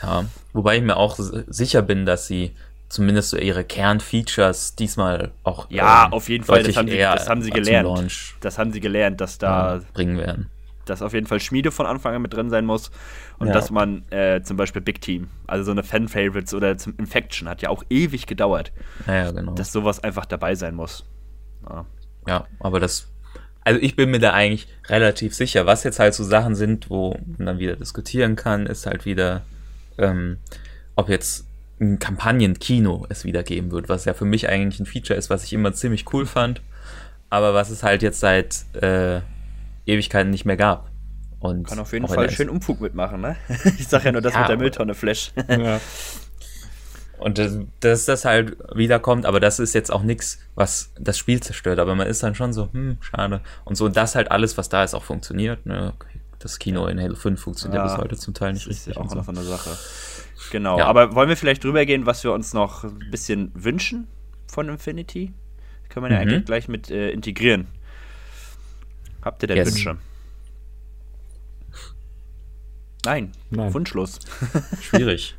Ja, wobei ich mir auch sicher bin, dass sie zumindest so ihre Kernfeatures diesmal auch Ja, ähm, auf jeden Fall, das haben sie, das haben sie gelernt. Das haben sie gelernt, dass da äh, bringen werden. Dass auf jeden Fall Schmiede von Anfang an mit drin sein muss und Ja. dass man äh, zum Beispiel Big Team, also so eine Fan-Favorites oder zum Infection hat ja auch ewig gedauert, Naja, genau. dass sowas einfach dabei sein muss. Ja. Ja, aber das. Also ich bin mir da eigentlich relativ sicher. Was jetzt halt so Sachen sind, wo man dann wieder diskutieren kann, ist halt wieder, ähm, ob jetzt ein Kampagnenkino es wieder geben wird, was ja für mich eigentlich ein Feature ist, was ich immer ziemlich cool fand, aber was es halt jetzt seit äh, Ewigkeiten nicht mehr gab. Und Kann auf jeden Fall schön Umfug mitmachen, ne? Ich sag ja nur das Ja, mit der Mülltonne Flash. Ja. Und das, dass das halt wiederkommt, aber das ist jetzt auch nichts, was das Spiel zerstört. Aber man ist dann schon so, hm, schade. Und so, und das halt alles, was da ist, auch funktioniert. Ne? Das Kino in Halo 5 funktioniert Ja, bis heute zum Teil nicht Das ist richtig. ja auch und noch so. so eine Sache. Genau, Ja. aber wollen wir vielleicht drüber gehen, was wir uns noch ein bisschen wünschen von Infinity? Das können wir ja Mhm. eigentlich gleich mit äh, integrieren. Habt ihr denn Yes. Wünsche? Nein, Nein. wunschlos. Schwierig.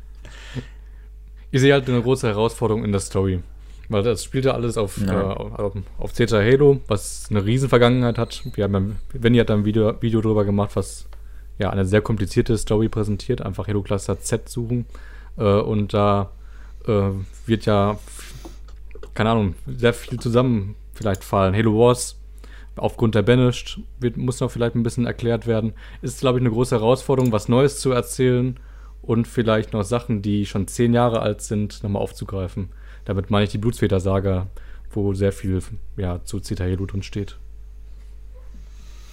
Ich sehe halt eine große Herausforderung in der Story. Weil das spielt ja alles auf, äh, auf, auf Zeta Halo, was eine riesen Vergangenheit hat. Wir haben ja, hat da ein Video, Video drüber gemacht, was ja eine sehr komplizierte Story präsentiert. Einfach Halo Cluster Z suchen. Äh, und da äh, wird ja, keine Ahnung, sehr viel zusammen vielleicht fallen. Halo Wars aufgrund der Banished wird, muss noch vielleicht ein bisschen erklärt werden. Ist, glaube ich, eine große Herausforderung, was Neues zu erzählen und vielleicht noch Sachen, die schon zehn Jahre alt sind, nochmal aufzugreifen. Damit meine ich die Blutsväter-Saga, wo sehr viel ja, zu Zeta Halo drin steht.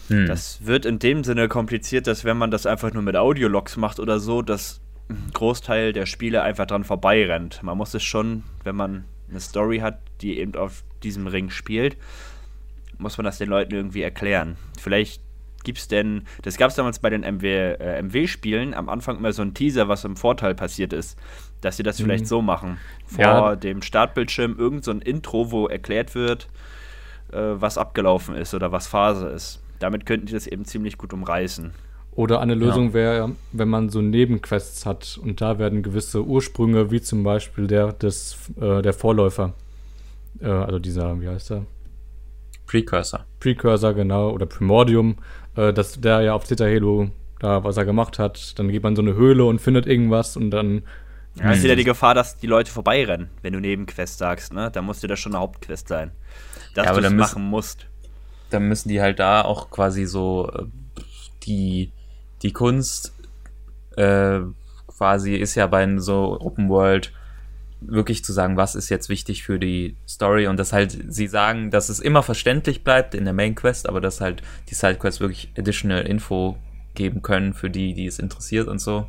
Hm. Das wird in dem Sinne kompliziert, dass wenn man das einfach nur mit Audiologs macht oder so, dass ein Großteil der Spiele einfach dran vorbeirennt. Man muss es schon, wenn man eine Story hat, die eben auf diesem Ring spielt, muss man das den Leuten irgendwie erklären. Vielleicht gibt es denn, das gab es damals bei den MW, äh, MW-Spielen, am Anfang immer so ein Teaser, was im Vorteil passiert ist, dass sie das mhm. vielleicht so machen. Vor ja. dem Startbildschirm irgend so ein Intro, wo erklärt wird, äh, was abgelaufen ist oder was Phase ist. Damit könnten die das eben ziemlich gut umreißen. Oder eine Lösung ja. wäre, wenn man so Nebenquests hat und da werden gewisse Ursprünge, wie zum Beispiel der des, äh, der Vorläufer, äh, also dieser, wie heißt er? Precursor. Precursor, genau, oder Primordium, äh, dass der ja auf Zeta Halo da, was er gemacht hat, dann geht man so eine Höhle und findet irgendwas und dann. Ja, ist wieder die Gefahr, dass die Leute vorbeirennen, wenn du Nebenquest sagst, ne? Da musste das schon eine Hauptquest sein. Dass ja, du das machen musst. Dann müssen die halt da auch quasi so äh, die die Kunst äh, quasi ist ja bei so Open World wirklich zu sagen, was ist jetzt wichtig für die Story und dass halt sie sagen, dass es immer verständlich bleibt in der Main Quest, aber dass halt die Side Quests wirklich additional Info geben können für die, die es interessiert und so.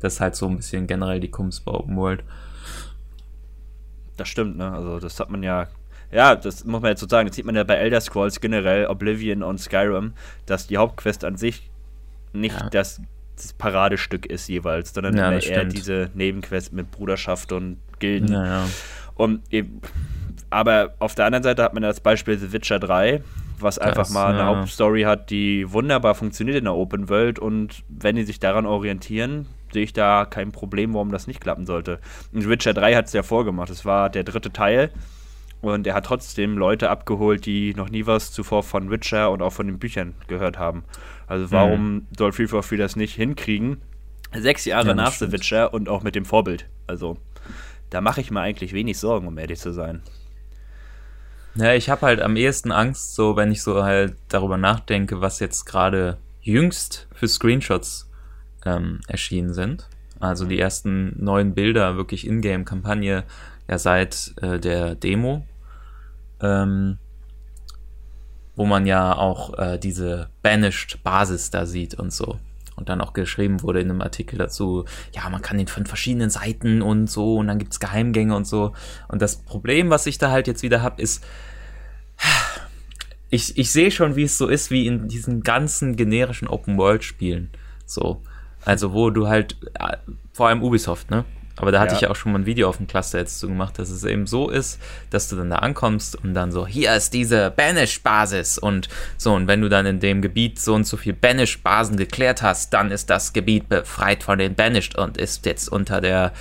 Das ist halt so ein bisschen generell die Kunst bei Open World. Das stimmt, ne? Also das hat man ja ja, das muss man jetzt so sagen. Das sieht man ja bei Elder Scrolls generell, Oblivion und Skyrim, dass die Hauptquest an sich nicht ja. das, das, Paradestück ist jeweils, sondern ja, eher stimmt. diese Nebenquest mit Bruderschaft und Gilden. Ja, und eben, aber auf der anderen Seite hat man das Beispiel The Witcher 3, was einfach das, mal eine Hauptstory hat, die wunderbar funktioniert in der Open World und wenn die sich daran orientieren, sehe ich da kein Problem, warum das nicht klappen sollte. Und Witcher 3 hat es ja vorgemacht. Es war der dritte Teil und er hat trotzdem Leute abgeholt, die noch nie was zuvor von Witcher und auch von den Büchern gehört haben. Also warum mhm. soll Free for Free das nicht hinkriegen? Sechs Jahre ja, nach The Witcher und auch mit dem Vorbild. Also da mache ich mir eigentlich wenig Sorgen, um ehrlich zu sein. Ja, ich habe halt am ehesten Angst, so wenn ich so halt darüber nachdenke, was jetzt gerade jüngst für Screenshots ähm, erschienen sind. Also die ersten neuen Bilder, wirklich Ingame-Kampagne, ja seit äh, der Demo. Ähm, wo man ja auch äh, diese Banished-Basis da sieht und so. Und dann auch geschrieben wurde in einem Artikel dazu, ja, man kann den von verschiedenen Seiten und so und dann gibt's Geheimgänge und so. Und das Problem, was ich da halt jetzt wieder hab, ist, ich, ich sehe schon, wie es so ist, wie in diesen ganzen generischen Open-World-Spielen. So. Also, wo du halt, äh, vor allem Ubisoft, ne? Aber da hatte ja. ich ja auch schon mal ein Video auf dem Cluster jetzt zu gemacht, dass es eben so ist, dass du dann da ankommst und dann so, hier ist diese Banish-Basis und so, und wenn du dann in dem Gebiet so und so viel Banish-Basen geklärt hast, dann ist das Gebiet befreit von den Banished und ist jetzt unter der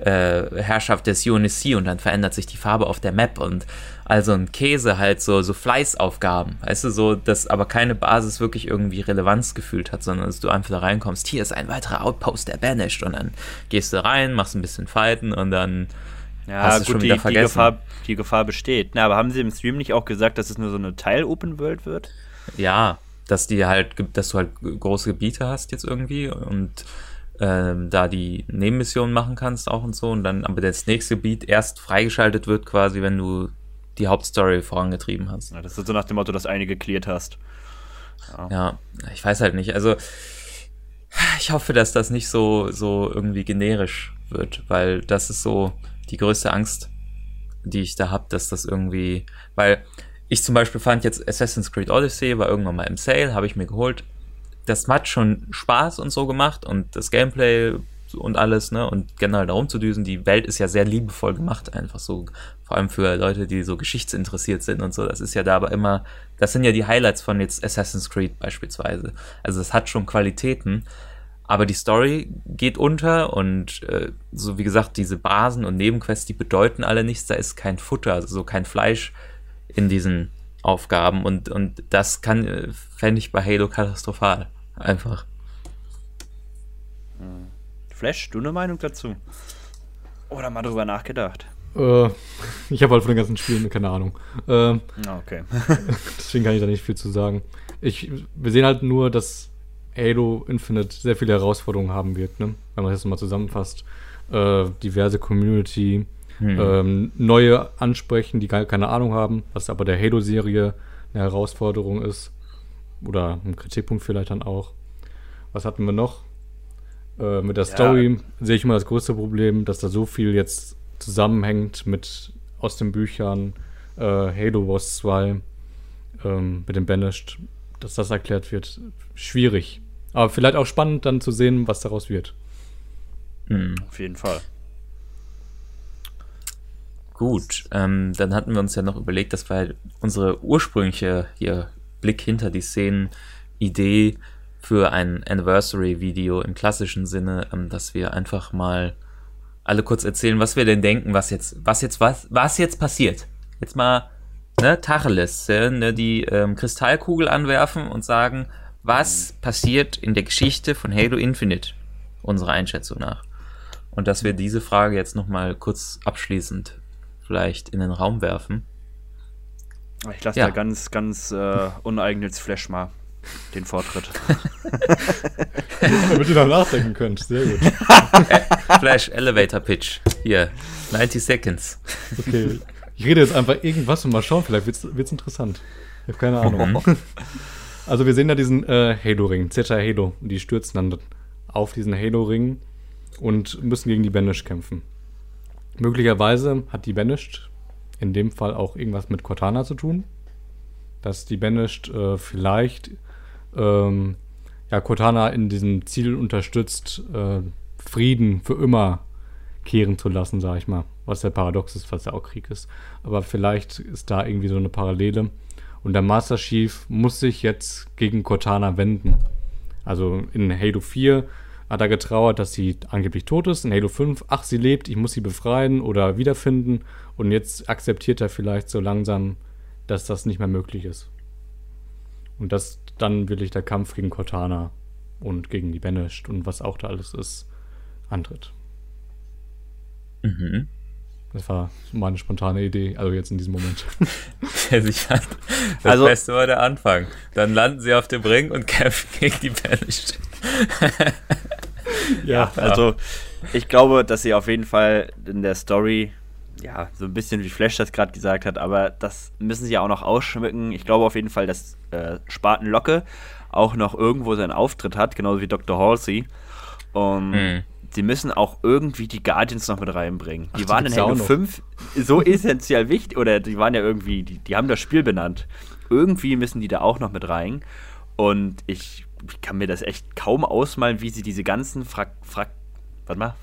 äh, Herrschaft des UNSC und dann verändert sich die Farbe auf der Map und also ein Käse halt so, so Fleißaufgaben, weißt du, so, dass aber keine Basis wirklich irgendwie Relevanz gefühlt hat, sondern dass du einfach da reinkommst, hier ist ein weiterer Outpost der Banished und dann gehst du rein, machst ein bisschen Fighten und dann ja, hast du gut, schon wieder die, vergessen. Die Gefahr, die Gefahr besteht. Na, aber haben sie im Stream nicht auch gesagt, dass es nur so eine Teil-Open-World wird? Ja, dass die halt, dass du halt große Gebiete hast jetzt irgendwie und ähm, da die Nebenmissionen machen kannst auch und so und dann aber das nächste Gebiet erst freigeschaltet wird quasi, wenn du die Hauptstory vorangetrieben hast. Ja, das ist so nach dem Motto, dass eine geklärt hast. Ja. ja, ich weiß halt nicht. Also ich hoffe, dass das nicht so, so irgendwie generisch wird, weil das ist so die größte Angst, die ich da habe, dass das irgendwie, weil ich zum Beispiel fand jetzt Assassin's Creed Odyssey war irgendwann mal im Sale, habe ich mir geholt. Das hat schon Spaß und so gemacht und das Gameplay und alles, ne? Und generell da rumzudüsen. Die Welt ist ja sehr liebevoll gemacht, einfach so. Vor allem für Leute, die so geschichtsinteressiert sind und so. Das ist ja da aber immer, das sind ja die Highlights von jetzt Assassin's Creed beispielsweise. Also es hat schon Qualitäten. Aber die Story geht unter und äh, so wie gesagt, diese Basen und Nebenquests, die bedeuten alle nichts. Da ist kein Futter, also so kein Fleisch in diesen Aufgaben. Und, und das kann, äh, fände ich bei Halo katastrophal. Einfach. Flash, du eine Meinung dazu? Oder mal drüber nachgedacht? Äh, ich habe halt von den ganzen Spielen keine Ahnung. Äh, okay. deswegen kann ich da nicht viel zu sagen. Ich, wir sehen halt nur, dass Halo Infinite sehr viele Herausforderungen haben wird, ne? wenn man das mal zusammenfasst. Äh, diverse Community, hm. ähm, neue ansprechen, die gar keine Ahnung haben, was aber der Halo-Serie eine Herausforderung ist. Oder ein Kritikpunkt vielleicht dann auch. Was hatten wir noch? Äh, mit der Story ja. sehe ich immer das größte Problem, dass da so viel jetzt zusammenhängt mit aus den Büchern äh, Halo Wars 2. ähm, mit dem Banished, dass das erklärt wird, schwierig. Aber vielleicht auch spannend dann zu sehen, was daraus wird. Mhm. Auf jeden Fall. Gut, ähm, dann hatten wir uns ja noch überlegt, dass wir halt unsere ursprüngliche hier Blick hinter die Szenen Idee für ein Anniversary-Video im klassischen Sinne, ähm, dass wir einfach mal alle kurz erzählen, was wir denn denken, was jetzt, was jetzt, was, was jetzt passiert. Jetzt mal, ne, Tacheles, ja, ne, die ähm, Kristallkugel anwerfen und sagen, was passiert in der Geschichte von Halo Infinite, unserer Einschätzung nach. Und dass wir diese Frage jetzt nochmal kurz abschließend vielleicht in den Raum werfen. Ich lasse ja. da ganz, ganz äh, uneigennütz Flash mal den Vortritt. Damit ihr noch nachdenken könnt. Sehr gut. Flash Elevator Pitch. Hier, 90 Seconds. Okay. Ich rede jetzt einfach irgendwas und mal schauen, vielleicht wird es interessant. Ich habe keine Ahnung. Mhm. Also wir sehen da diesen äh, Halo-Ring, Zeta Halo. Und die stürzen dann auf diesen Halo-Ring und müssen gegen die Banished kämpfen. Möglicherweise hat die Banished in dem Fall auch irgendwas mit Cortana zu tun. Dass die Banished äh, vielleicht ähm, ja, Cortana in diesem Ziel unterstützt, äh, Frieden für immer kehren zu lassen, sag ich mal. Was ja paradox ist, was ja auch Krieg ist. Aber vielleicht ist da irgendwie so eine Parallele. Und der Master Chief muss sich jetzt gegen Cortana wenden. Also in Halo 4 hat er getrauert, dass sie angeblich tot ist. In Halo 5, ach, sie lebt, ich muss sie befreien oder wiederfinden. Und jetzt akzeptiert er vielleicht so langsam, dass das nicht mehr möglich ist. Und dass dann wirklich der Kampf gegen Cortana und gegen die Banished und was auch da alles ist, antritt. Mhm. Das war meine spontane Idee, also jetzt in diesem Moment. Ja, sicher. Das also, Beste war der Anfang. Dann landen sie auf dem Ring und kämpfen gegen die Banished. ja, also ich glaube, dass sie auf jeden Fall in der Story ja, so ein bisschen wie Flash das gerade gesagt hat, aber das müssen sie ja auch noch ausschmücken. Ich glaube auf jeden Fall, dass äh, Spaten Locke auch noch irgendwo seinen Auftritt hat, genauso wie Dr. Halsey. Um, mhm. Sie müssen auch irgendwie die Guardians noch mit reinbringen. Die Ach, waren in Halo 5 so essentiell wichtig, oder die waren ja irgendwie, die, die haben das Spiel benannt. Irgendwie müssen die da auch noch mit rein. Und ich, ich kann mir das echt kaum ausmalen, wie sie diese ganzen Frak, Frak warte mal,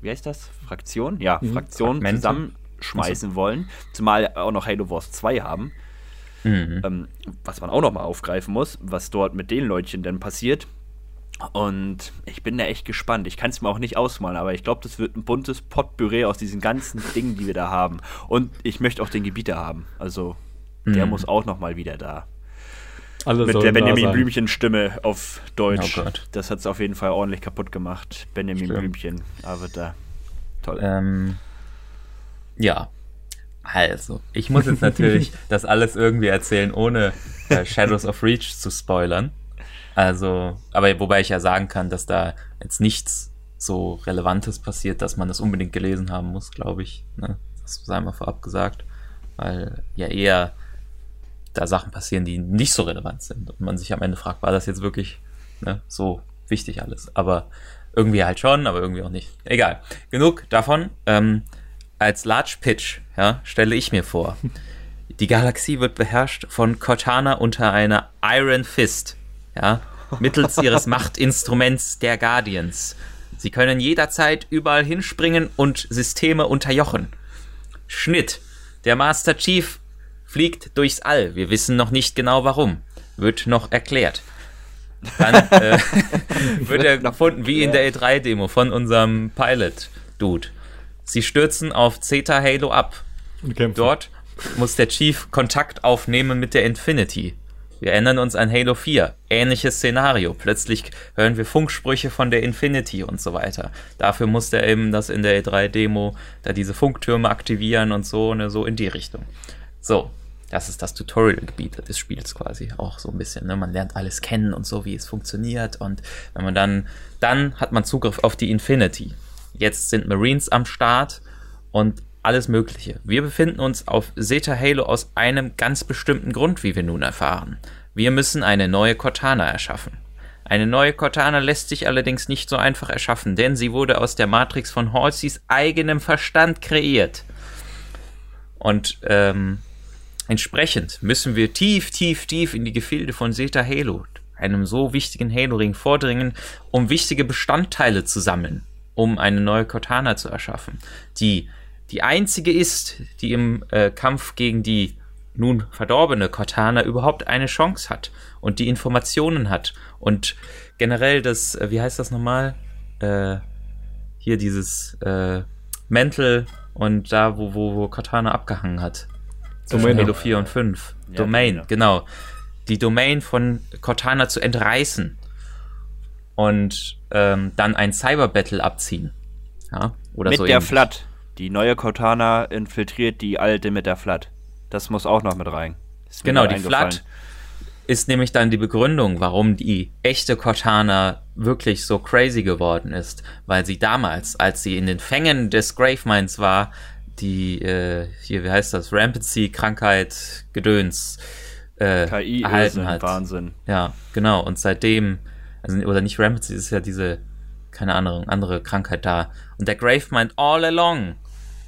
wie heißt das? Fraktion? Ja, mhm. Fraktionen zusammenschmeißen also. wollen. Zumal auch noch Halo Wars 2 haben. Mhm. Ähm, was man auch noch mal aufgreifen muss, was dort mit den Leutchen denn passiert. Und ich bin da echt gespannt. Ich kann es mir auch nicht ausmalen, aber ich glaube, das wird ein buntes Potpüree aus diesen ganzen Dingen, die wir da haben. Und ich möchte auch den Gebieter haben. Also, der mhm. muss auch noch mal wieder da. Alle Mit der Benjamin Blümchen-Stimme auf Deutsch. Oh das hat es auf jeden Fall ordentlich kaputt gemacht. Benjamin Stimmt. Blümchen, aber da. Toll. Ähm, ja. Also, ich muss jetzt natürlich das alles irgendwie erzählen, ohne äh, Shadows of Reach zu spoilern. Also, aber wobei ich ja sagen kann, dass da jetzt nichts so Relevantes passiert, dass man das unbedingt gelesen haben muss, glaube ich. Ne? Das sei mal vorab gesagt. Weil ja eher da Sachen passieren, die nicht so relevant sind. Und man sich am Ende fragt, war das jetzt wirklich ne, so wichtig alles? Aber irgendwie halt schon, aber irgendwie auch nicht. Egal. Genug davon. Ähm, als Large Pitch ja, stelle ich mir vor, die Galaxie wird beherrscht von Cortana unter einer Iron Fist. Ja, mittels ihres Machtinstruments der Guardians. Sie können jederzeit überall hinspringen und Systeme unterjochen. Schnitt. Der Master Chief fliegt durchs All. Wir wissen noch nicht genau warum. Wird noch erklärt. Dann äh, wird er gefunden wie in der E3-Demo von unserem Pilot-Dude. Sie stürzen auf Zeta Halo ab. Dort muss der Chief Kontakt aufnehmen mit der Infinity. Wir erinnern uns an Halo 4. Ähnliches Szenario. Plötzlich hören wir Funksprüche von der Infinity und so weiter. Dafür musste er eben das in der E3-Demo, da diese Funktürme aktivieren und so, ne, so in die Richtung. So, das ist das Tutorial-Gebiet des Spiels quasi auch so ein bisschen. Ne? Man lernt alles kennen und so, wie es funktioniert. Und wenn man dann, dann hat man Zugriff auf die Infinity. Jetzt sind Marines am Start und alles Mögliche. Wir befinden uns auf Zeta Halo aus einem ganz bestimmten Grund, wie wir nun erfahren. Wir müssen eine neue Cortana erschaffen. Eine neue Cortana lässt sich allerdings nicht so einfach erschaffen, denn sie wurde aus der Matrix von Halseys eigenem Verstand kreiert. Und ähm, Entsprechend müssen wir tief, tief, tief in die Gefilde von Zeta Halo, einem so wichtigen Halo-Ring, vordringen, um wichtige Bestandteile zu sammeln, um eine neue Cortana zu erschaffen, die die einzige ist, die im äh, Kampf gegen die nun verdorbene Cortana überhaupt eine Chance hat und die Informationen hat und generell das, äh, wie heißt das nochmal? Äh, hier dieses äh, Mental und da, wo, wo, wo Cortana abgehangen hat. Zwischen Halo 4 und 5. Ja, Domain, genau. genau. Die Domain von Cortana zu entreißen und ähm, dann ein Cyber-Battle abziehen. Ja, oder mit so der. Flat. Die neue Cortana infiltriert die alte mit der Flat. Das muss auch noch mit rein. Genau, die. Flat ist nämlich dann die Begründung, warum die echte Cortana wirklich so crazy geworden ist. Weil sie damals, als sie in den Fängen des Gravemines war, die, äh, hier, wie heißt das, Rampancy, Krankheit, Gedöns, äh, KI erhalten Irrsinn, hat. Wahnsinn. Ja, genau. Und seitdem, also, oder nicht Rampancy, ist ja diese, keine Ahnung, andere Krankheit da. Und der Gravemind all along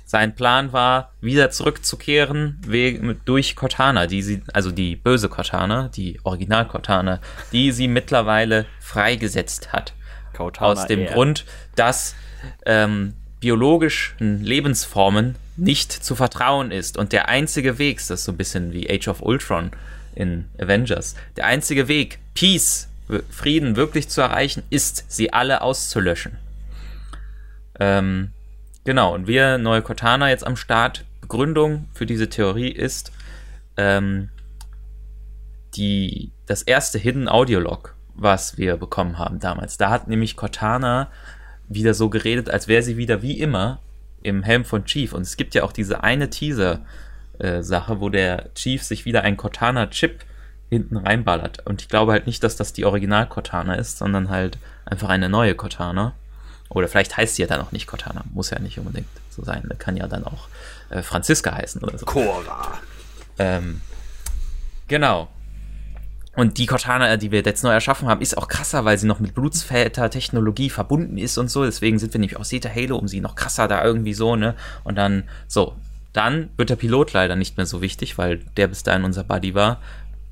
sein Plan war, wieder zurückzukehren wegen, durch Cortana, die sie, also die böse Cortana, die Original Cortana, die sie mittlerweile freigesetzt hat. Cortana Aus dem R. Grund, dass ähm, biologischen Lebensformen nicht zu vertrauen ist. Und der einzige Weg, das ist so ein bisschen wie Age of Ultron in Avengers, der einzige Weg, Peace, Frieden wirklich zu erreichen, ist, sie alle auszulöschen. Ähm, genau, und wir, neue Cortana jetzt am Start. Begründung für diese Theorie ist, ähm, die, das erste Hidden Audio Log, was wir bekommen haben damals. Da hat nämlich Cortana wieder so geredet, als wäre sie wieder wie immer im Helm von Chief. Und es gibt ja auch diese eine Teaser-Sache, wo der Chief sich wieder einen Cortana-Chip hinten reinballert. Und ich glaube halt nicht, dass das die Original-Cortana ist, sondern halt einfach eine neue Cortana. Oder vielleicht heißt sie ja dann auch nicht Cortana. Muss ja nicht unbedingt so sein. Kann ja dann auch äh, Franziska heißen oder so. Cora. Ähm, genau. Und die Cortana, die wir jetzt neu erschaffen haben, ist auch krasser, weil sie noch mit Blutsväter-Technologie verbunden ist und so. Deswegen sind wir nämlich auch Zeta Halo, um sie noch krasser da irgendwie so, ne? Und dann, so. Dann wird der Pilot leider nicht mehr so wichtig, weil der bis dahin unser Buddy war.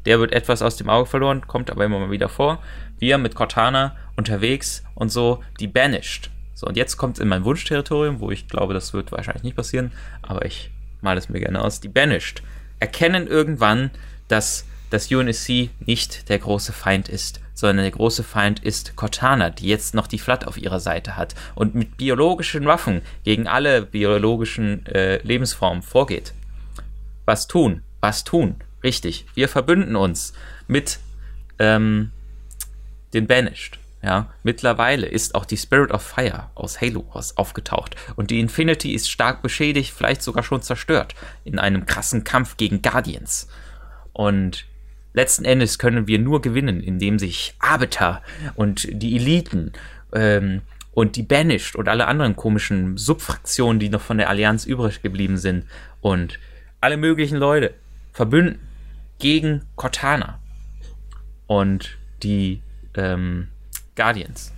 Der wird etwas aus dem Auge verloren, kommt aber immer mal wieder vor. Wir mit Cortana unterwegs und so, die banished. So, und jetzt kommt in mein Wunschterritorium, wo ich glaube, das wird wahrscheinlich nicht passieren, aber ich male es mir gerne aus. Die banished erkennen irgendwann, dass das UNSC nicht der große Feind ist, sondern der große Feind ist Cortana, die jetzt noch die Flat auf ihrer Seite hat und mit biologischen Waffen gegen alle biologischen äh, Lebensformen vorgeht. Was tun? Was tun? Richtig. Wir verbünden uns mit ähm, den Banished. Ja, mittlerweile ist auch die Spirit of Fire aus Halo aus aufgetaucht und die Infinity ist stark beschädigt, vielleicht sogar schon zerstört in einem krassen Kampf gegen Guardians. Und letzten Endes können wir nur gewinnen, indem sich Arbiter und die Eliten ähm, und die Banished und alle anderen komischen Subfraktionen, die noch von der Allianz übrig geblieben sind und alle möglichen Leute verbünden gegen Cortana und die ähm, Guardians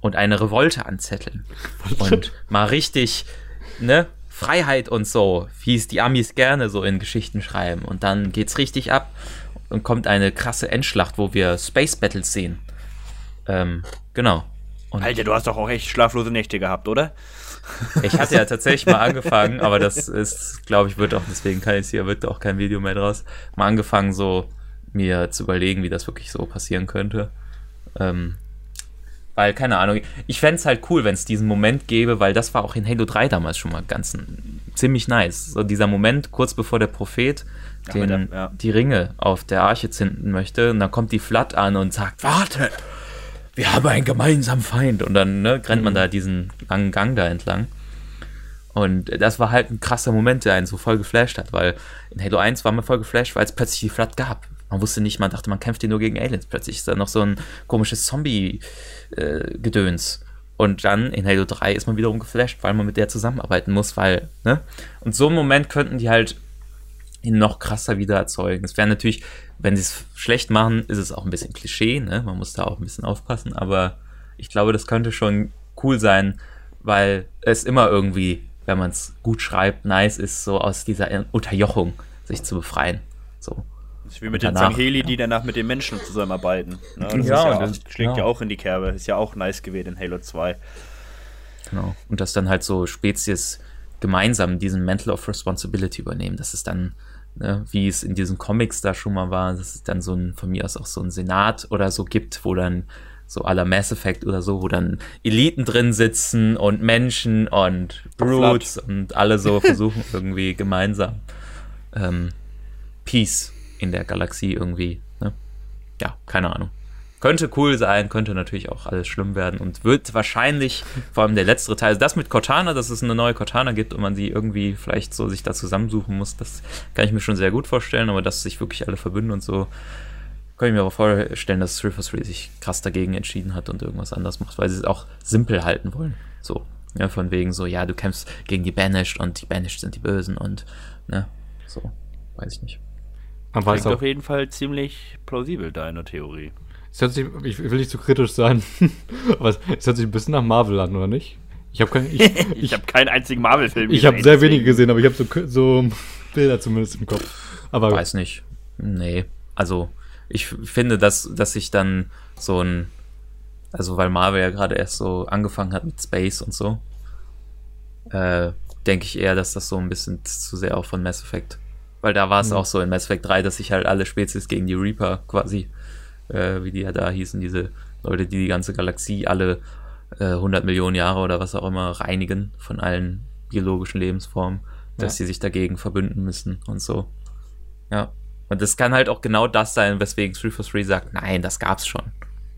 und eine Revolte anzetteln. Und mal richtig, ne, Freiheit und so, wie es die Amis gerne so in Geschichten schreiben. Und dann geht's richtig ab und kommt eine krasse Endschlacht, wo wir Space Battles sehen. Ähm, genau. Und Alter, du hast doch auch echt schlaflose Nächte gehabt, oder? ich hatte ja tatsächlich mal angefangen, aber das ist, glaube ich, wird auch, deswegen kann ich hier, wird auch kein Video mehr draus, mal angefangen, so mir zu überlegen, wie das wirklich so passieren könnte. Ähm, weil, keine Ahnung, ich fände es halt cool, wenn es diesen Moment gäbe, weil das war auch in Halo 3 damals schon mal ganz ziemlich nice. So dieser Moment, kurz bevor der Prophet den, mit der- ja. die Ringe auf der Arche zünden möchte und dann kommt die Flat an und sagt, warte, wir haben einen gemeinsamen Feind. Und dann ne, rennt man da diesen langen Gang da entlang. Und das war halt ein krasser Moment, der einen so voll geflasht hat, weil in Halo 1 war man voll geflasht, weil es plötzlich die Flat gab. Man wusste nicht, man dachte, man kämpft hier nur gegen Aliens. Plötzlich ist da noch so ein komisches Zombie-Gedöns. und dann in Halo 3 ist man wiederum geflasht, weil man mit der zusammenarbeiten muss, weil, ne? Und so einen Moment könnten die halt noch krasser wieder erzeugen. Es wäre natürlich, wenn sie es schlecht machen, ist es auch ein bisschen Klischee, ne? Man muss da auch ein bisschen aufpassen, aber ich glaube, das könnte schon cool sein, weil es immer irgendwie, wenn man es gut schreibt, nice ist, so aus dieser Unterjochung sich zu befreien. So. Das ist wie mit den danach, Sangheli, ja. die danach mit den Menschen zusammenarbeiten. Ne? Das Ja, ist ja und auch, das- schlägt ja ja. auch in die Kerbe. Ist ja auch nice gewesen in Halo 2. Genau. Und dass dann halt so Spezies gemeinsam diesen Mental of Responsibility übernehmen. Das ist dann, ne, wie es in diesen Comics da schon mal war, dass es dann so ein, von mir aus auch so ein Senat oder so gibt, wo dann so aller Mass Effect oder so, wo dann Eliten drin sitzen und Menschen und Brutes und alle so versuchen irgendwie gemeinsam ähm, Peace in der Galaxie irgendwie, ne? Ja, keine Ahnung. Könnte cool sein, könnte natürlich auch alles schlimm werden und wird wahrscheinlich, vor allem der letzte Teil, also das mit Cortana, dass es eine neue Cortana gibt und man sie irgendwie vielleicht so sich da zusammensuchen muss, das kann ich mir schon sehr gut vorstellen, aber dass sich wirklich alle verbünden und so, kann ich mir aber vorstellen, dass 343 sich krass dagegen entschieden hat und irgendwas anderes macht, weil sie es auch simpel halten wollen. So, ja, von wegen so, ja, du kämpfst gegen die Banished und die Banished sind die Bösen und, ne, so, weiß ich nicht. Weiß Klingt auf jeden Fall ziemlich plausibel, deine Theorie. Es hört sich, ich will nicht zu kritisch sein, aber es, hört sich ein bisschen nach Marvel an, oder nicht? Ich habe kein, ich, Ich, ich, habe keinen einzigen Marvel-Film ich habe sehr wenige gesehen, aber ich habe so, so Bilder zumindest im Kopf. Aber Weiß nicht. Nee. Also, ich finde, dass, dass sich dann so ein. Also, weil Marvel ja gerade erst so angefangen hat mit Space und so, äh, denke ich eher, dass das so ein bisschen zu sehr auch von Mass Effect. Weil da war es Mhm. auch so in Mass Effect 3, dass sich halt alle Spezies gegen die Reaper quasi, äh, wie die ja da hießen, diese Leute, die die ganze Galaxie alle äh, 100 Millionen Jahre oder was auch immer reinigen von allen biologischen Lebensformen, dass Ja. sie sich dagegen verbünden müssen und so. Ja. Und das kann halt auch genau das sein, weswegen 343 sagt, nein, das gab's schon.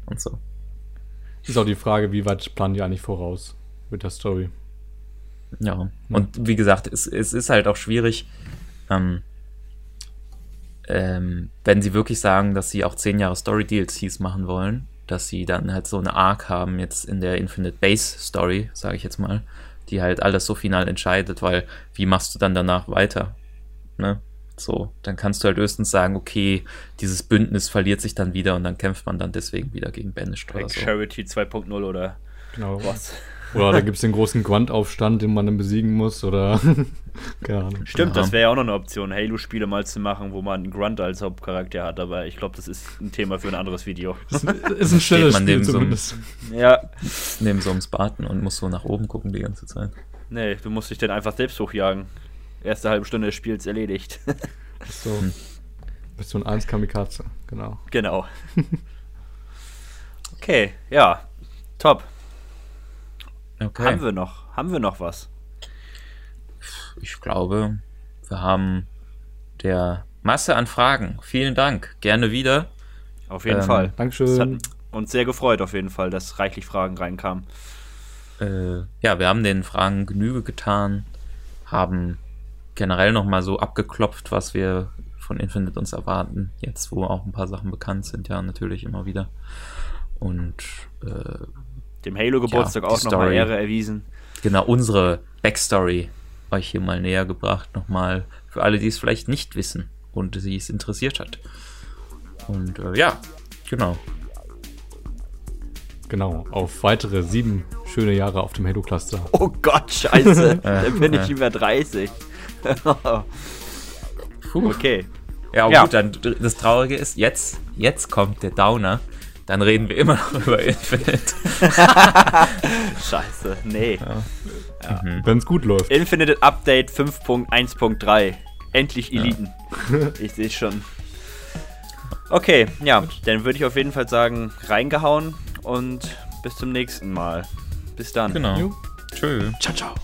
Und so. ist auch die Frage, wie weit planen die eigentlich voraus mit der Story? Ja. Und wie gesagt, es, es ist halt auch schwierig, ähm, ähm, wenn sie wirklich sagen, dass sie auch 10 Jahre Story-DLCs machen wollen, dass sie dann halt so eine Arc haben jetzt in der Infinite Base Story, sage ich jetzt mal, die halt alles so final entscheidet, weil wie machst du dann danach weiter? Ne? So, dann kannst du halt höchstens sagen, okay, dieses Bündnis verliert sich dann wieder und dann kämpft man dann deswegen wieder gegen Banished oder Like so. Charity 2.0 oder Genau. was? Oder da gibt es den großen Grunt-Aufstand, den man dann besiegen muss, oder. Keine Ahnung. Stimmt, Ja. das wäre ja auch noch eine Option, Halo-Spiele mal zu machen, wo man einen Grunt als Hauptcharakter hat, aber ich glaube, das ist ein Thema für ein anderes Video. Das ist ein schnelles man Spiel neben so einem- zumindest. ja, Neben so einem Spartan und muss so nach oben gucken die ganze Zeit. nee, du musst dich dann einfach selbst hochjagen. Erste halbe Stunde des Spiels erledigt. So. Mission 1 Kamikaze, genau. genau. Okay, ja, top. Okay. Haben wir noch, haben wir noch was? Ich glaube, wir haben der Masse an Fragen. Vielen Dank. Gerne wieder. Auf jeden Ähm, Fall. Das hat Dankeschön. uns sehr gefreut, auf jeden Fall, dass reichlich Fragen reinkamen. Äh, ja, wir haben den Fragen Genüge getan, haben generell nochmal so abgeklopft, was wir von Infinite uns erwarten. Jetzt, wo auch ein paar Sachen bekannt sind, ja, natürlich immer wieder. Und äh, Dem Halo-Geburtstag Ja, auch nochmal. Ehre erwiesen. genau unsere Backstory euch hier mal näher gebracht, nochmal für alle, die es vielleicht nicht wissen und sie es interessiert hat. Und äh, ja, genau. Genau, auf weitere sieben schöne Jahre auf dem Halo-Cluster. Oh Gott, scheiße. Dann bin ich über 30. Puh. okay. Ja, Ja. gut, dann das Traurige ist, jetzt, jetzt kommt der Downer. Dann reden wir immer noch über Infinite. Scheiße. Nee. Wenn es gut läuft. Infinite Update 5.1.3. Endlich Eliten. Ich sehe schon. Okay, ja, dann würde ich auf jeden Fall sagen, reingehauen und bis zum nächsten Mal. Bis dann. Genau. Tschö. Ciao, ciao.